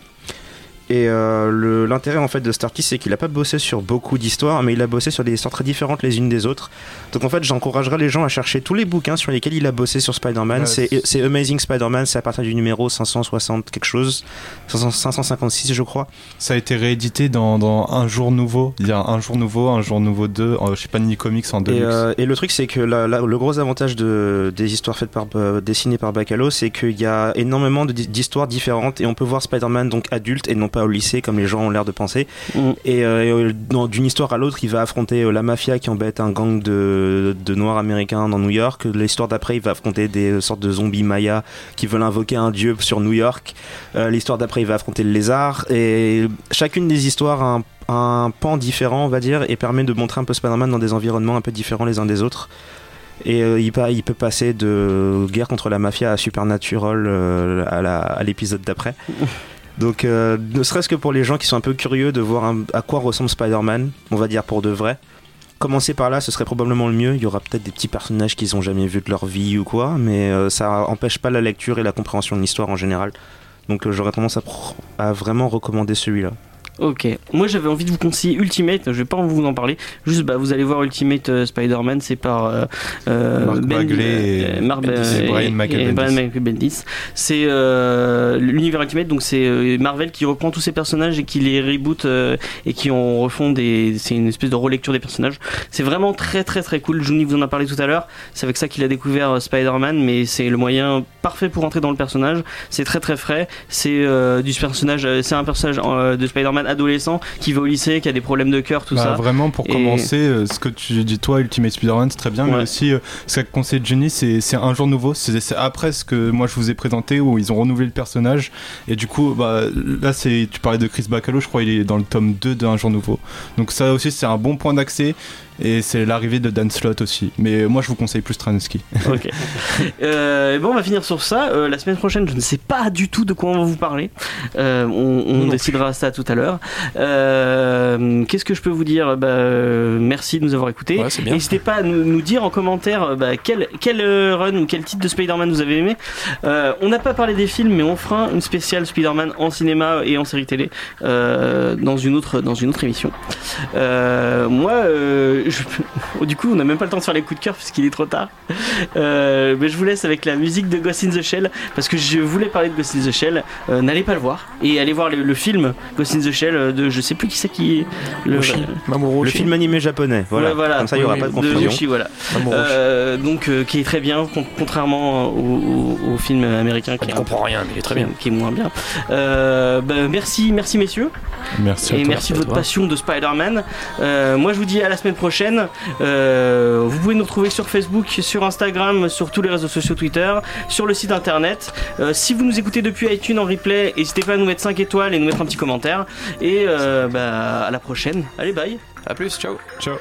Speaker 4: Et euh, l'intérêt en fait de cet artiste, c'est qu'il a pas bossé sur beaucoup d'histoires, mais il a bossé sur des histoires très différentes les unes des autres. Donc en fait, j'encouragerais les gens à chercher tous les bouquins sur lesquels il a bossé sur Spider-Man.
Speaker 3: Ouais,
Speaker 4: c'est Amazing Spider-Man, c'est à partir du numéro 560 quelque chose, 500 556 je crois.
Speaker 3: Ça a été réédité dans, dans Un jour nouveau. Il y a Un jour nouveau, Un jour nouveau 2, euh, je sais pas, Ni Comics en
Speaker 4: Et,
Speaker 3: deluxe.
Speaker 4: euh, et le truc, c'est que la- la- le gros avantage de, des histoires faites par, euh, dessinées par Bacalo, c'est qu'il y a énormément d'histoires différentes et on peut voir Spider-Man donc adulte et non pas au lycée comme les gens ont l'air de penser.
Speaker 1: Mm.
Speaker 4: Et euh, dans- d'une histoire à l'autre, il va affronter euh, la mafia qui embête un gang de, de noirs américains dans New York. L'histoire d'après, il va affronter des euh, sortes de zombies mayas qui veulent invoquer un dieu sur New York. Euh, L'histoire d'après, il va affronter le lézard. Et chacune des histoires a un, un pan différent, on va dire, et permet de montrer un peu Spider-Man dans des environnements un peu différents les uns des autres. Et euh, il, peut passer de guerre contre la mafia à Supernatural euh, à l'épisode d'après. Donc, euh, ne serait-ce que pour les gens qui sont un peu curieux de voir à quoi ressemble Spider-Man, on va dire pour de vrai, commencer par là, ce serait probablement le mieux. Il y aura peut-être des petits personnages qu'ils ont jamais vus de leur vie ou quoi, mais euh, ça empêche pas la lecture et la compréhension de l'histoire en général. Donc, euh, j'aurais tendance à vraiment recommander celui-là.
Speaker 1: Ok. Moi j'avais envie de vous conseiller Ultimate, je vais pas vous en parler. Juste bah vous allez voir Ultimate euh, Spider-Man, c'est par euh,
Speaker 3: Mark et- et Brian Michael
Speaker 1: et
Speaker 3: Bendis.
Speaker 1: Brian Michael Bendis. C'est euh, l'univers Ultimate, donc c'est euh, Marvel qui reprend tous ces personnages et qui les reboot euh, et qui en refont des. C'est une espèce de relecture des personnages. C'est vraiment très très très cool. Johnny vous en a parlé tout à l'heure. C'est avec ça qu'il a découvert Spider-Man, mais c'est le moyen parfait pour entrer dans le personnage. C'est très très frais. C'est du personnage, c'est un personnage de Spider-Man adolescent qui va au lycée, qui a des problèmes de cœur, tout
Speaker 3: Bah,
Speaker 1: ça.
Speaker 3: Vraiment, pour
Speaker 1: Et-
Speaker 3: commencer, euh, ce que tu dis toi, Ultimate Spider-Man, c'est très bien,
Speaker 1: Ouais.
Speaker 3: mais aussi euh, ce qu'a conseillé Jenny, c'est un jour nouveau. C'est après ce que moi je vous ai présenté où ils ont renouvelé le personnage. Et du coup, bah, là, tu parlais de Chris Bacalo, je crois il est dans le tome 2 d'un jour nouveau. Donc ça aussi, c'est un bon point d'accès. Et c'est l'arrivée de Dan Slott aussi. Mais moi, je vous conseille plus Stransky.
Speaker 1: Ok. Euh, et bon, on va finir sur ça. Euh, la semaine prochaine, je ne sais pas du tout de quoi on va vous parler. Euh, on décidera ça tout à l'heure. Euh, Qu'est-ce que je peux vous dire bah, Merci de nous avoir écoutés.
Speaker 2: Ouais, c'est bien.
Speaker 1: N'hésitez pas à nous, nous dire en commentaire bah, quel, quel run ou quel titre de Spider-Man vous avez aimé. Euh, on n'a pas parlé des films, mais on fera une spéciale Spider-Man en cinéma et en série télé euh, dans, une autre, dans une autre émission. Euh, moi, euh, je- oh, du coup, on n'a même pas le temps de faire les coups de cœur puisqu'il est trop tard. Euh, mais je vous laisse avec la musique de Ghost in the Shell parce que je voulais parler de Ghost in the Shell. Euh, N'allez pas le voir et allez voir le, le film Ghost in the Shell euh, de je sais plus qui c'est qui le.
Speaker 2: Mamoru
Speaker 4: Le film animé japonais, voilà.
Speaker 1: Ouais, voilà.
Speaker 4: Comme ça, il n'y aura
Speaker 1: Oui,
Speaker 4: pas de
Speaker 1: de
Speaker 4: confusion.
Speaker 1: Voilà.
Speaker 2: Mamoru Oshii.
Speaker 1: Euh, donc euh, qui est très bien con- contrairement au, au- au film américain qui
Speaker 2: Je
Speaker 1: est,
Speaker 2: comprends rien, mais il est très
Speaker 1: qui est-
Speaker 2: bien.
Speaker 1: qui est moins bien. Euh, bah, merci, merci messieurs.
Speaker 3: Merci à
Speaker 1: Et
Speaker 3: toi.
Speaker 1: merci de votre
Speaker 2: toi.
Speaker 1: passion de Spider-Man. Euh, moi, je vous dis à la semaine prochaine. Euh, vous pouvez nous retrouver sur Facebook, sur Instagram, sur tous les réseaux sociaux Twitter, sur le site internet. Euh, si vous nous écoutez depuis iTunes en replay, n'hésitez pas à nous mettre 5 étoiles et nous mettre un petit commentaire. Et euh, bah, à la prochaine. Allez, bye.
Speaker 2: A plus, ciao.
Speaker 3: Ciao.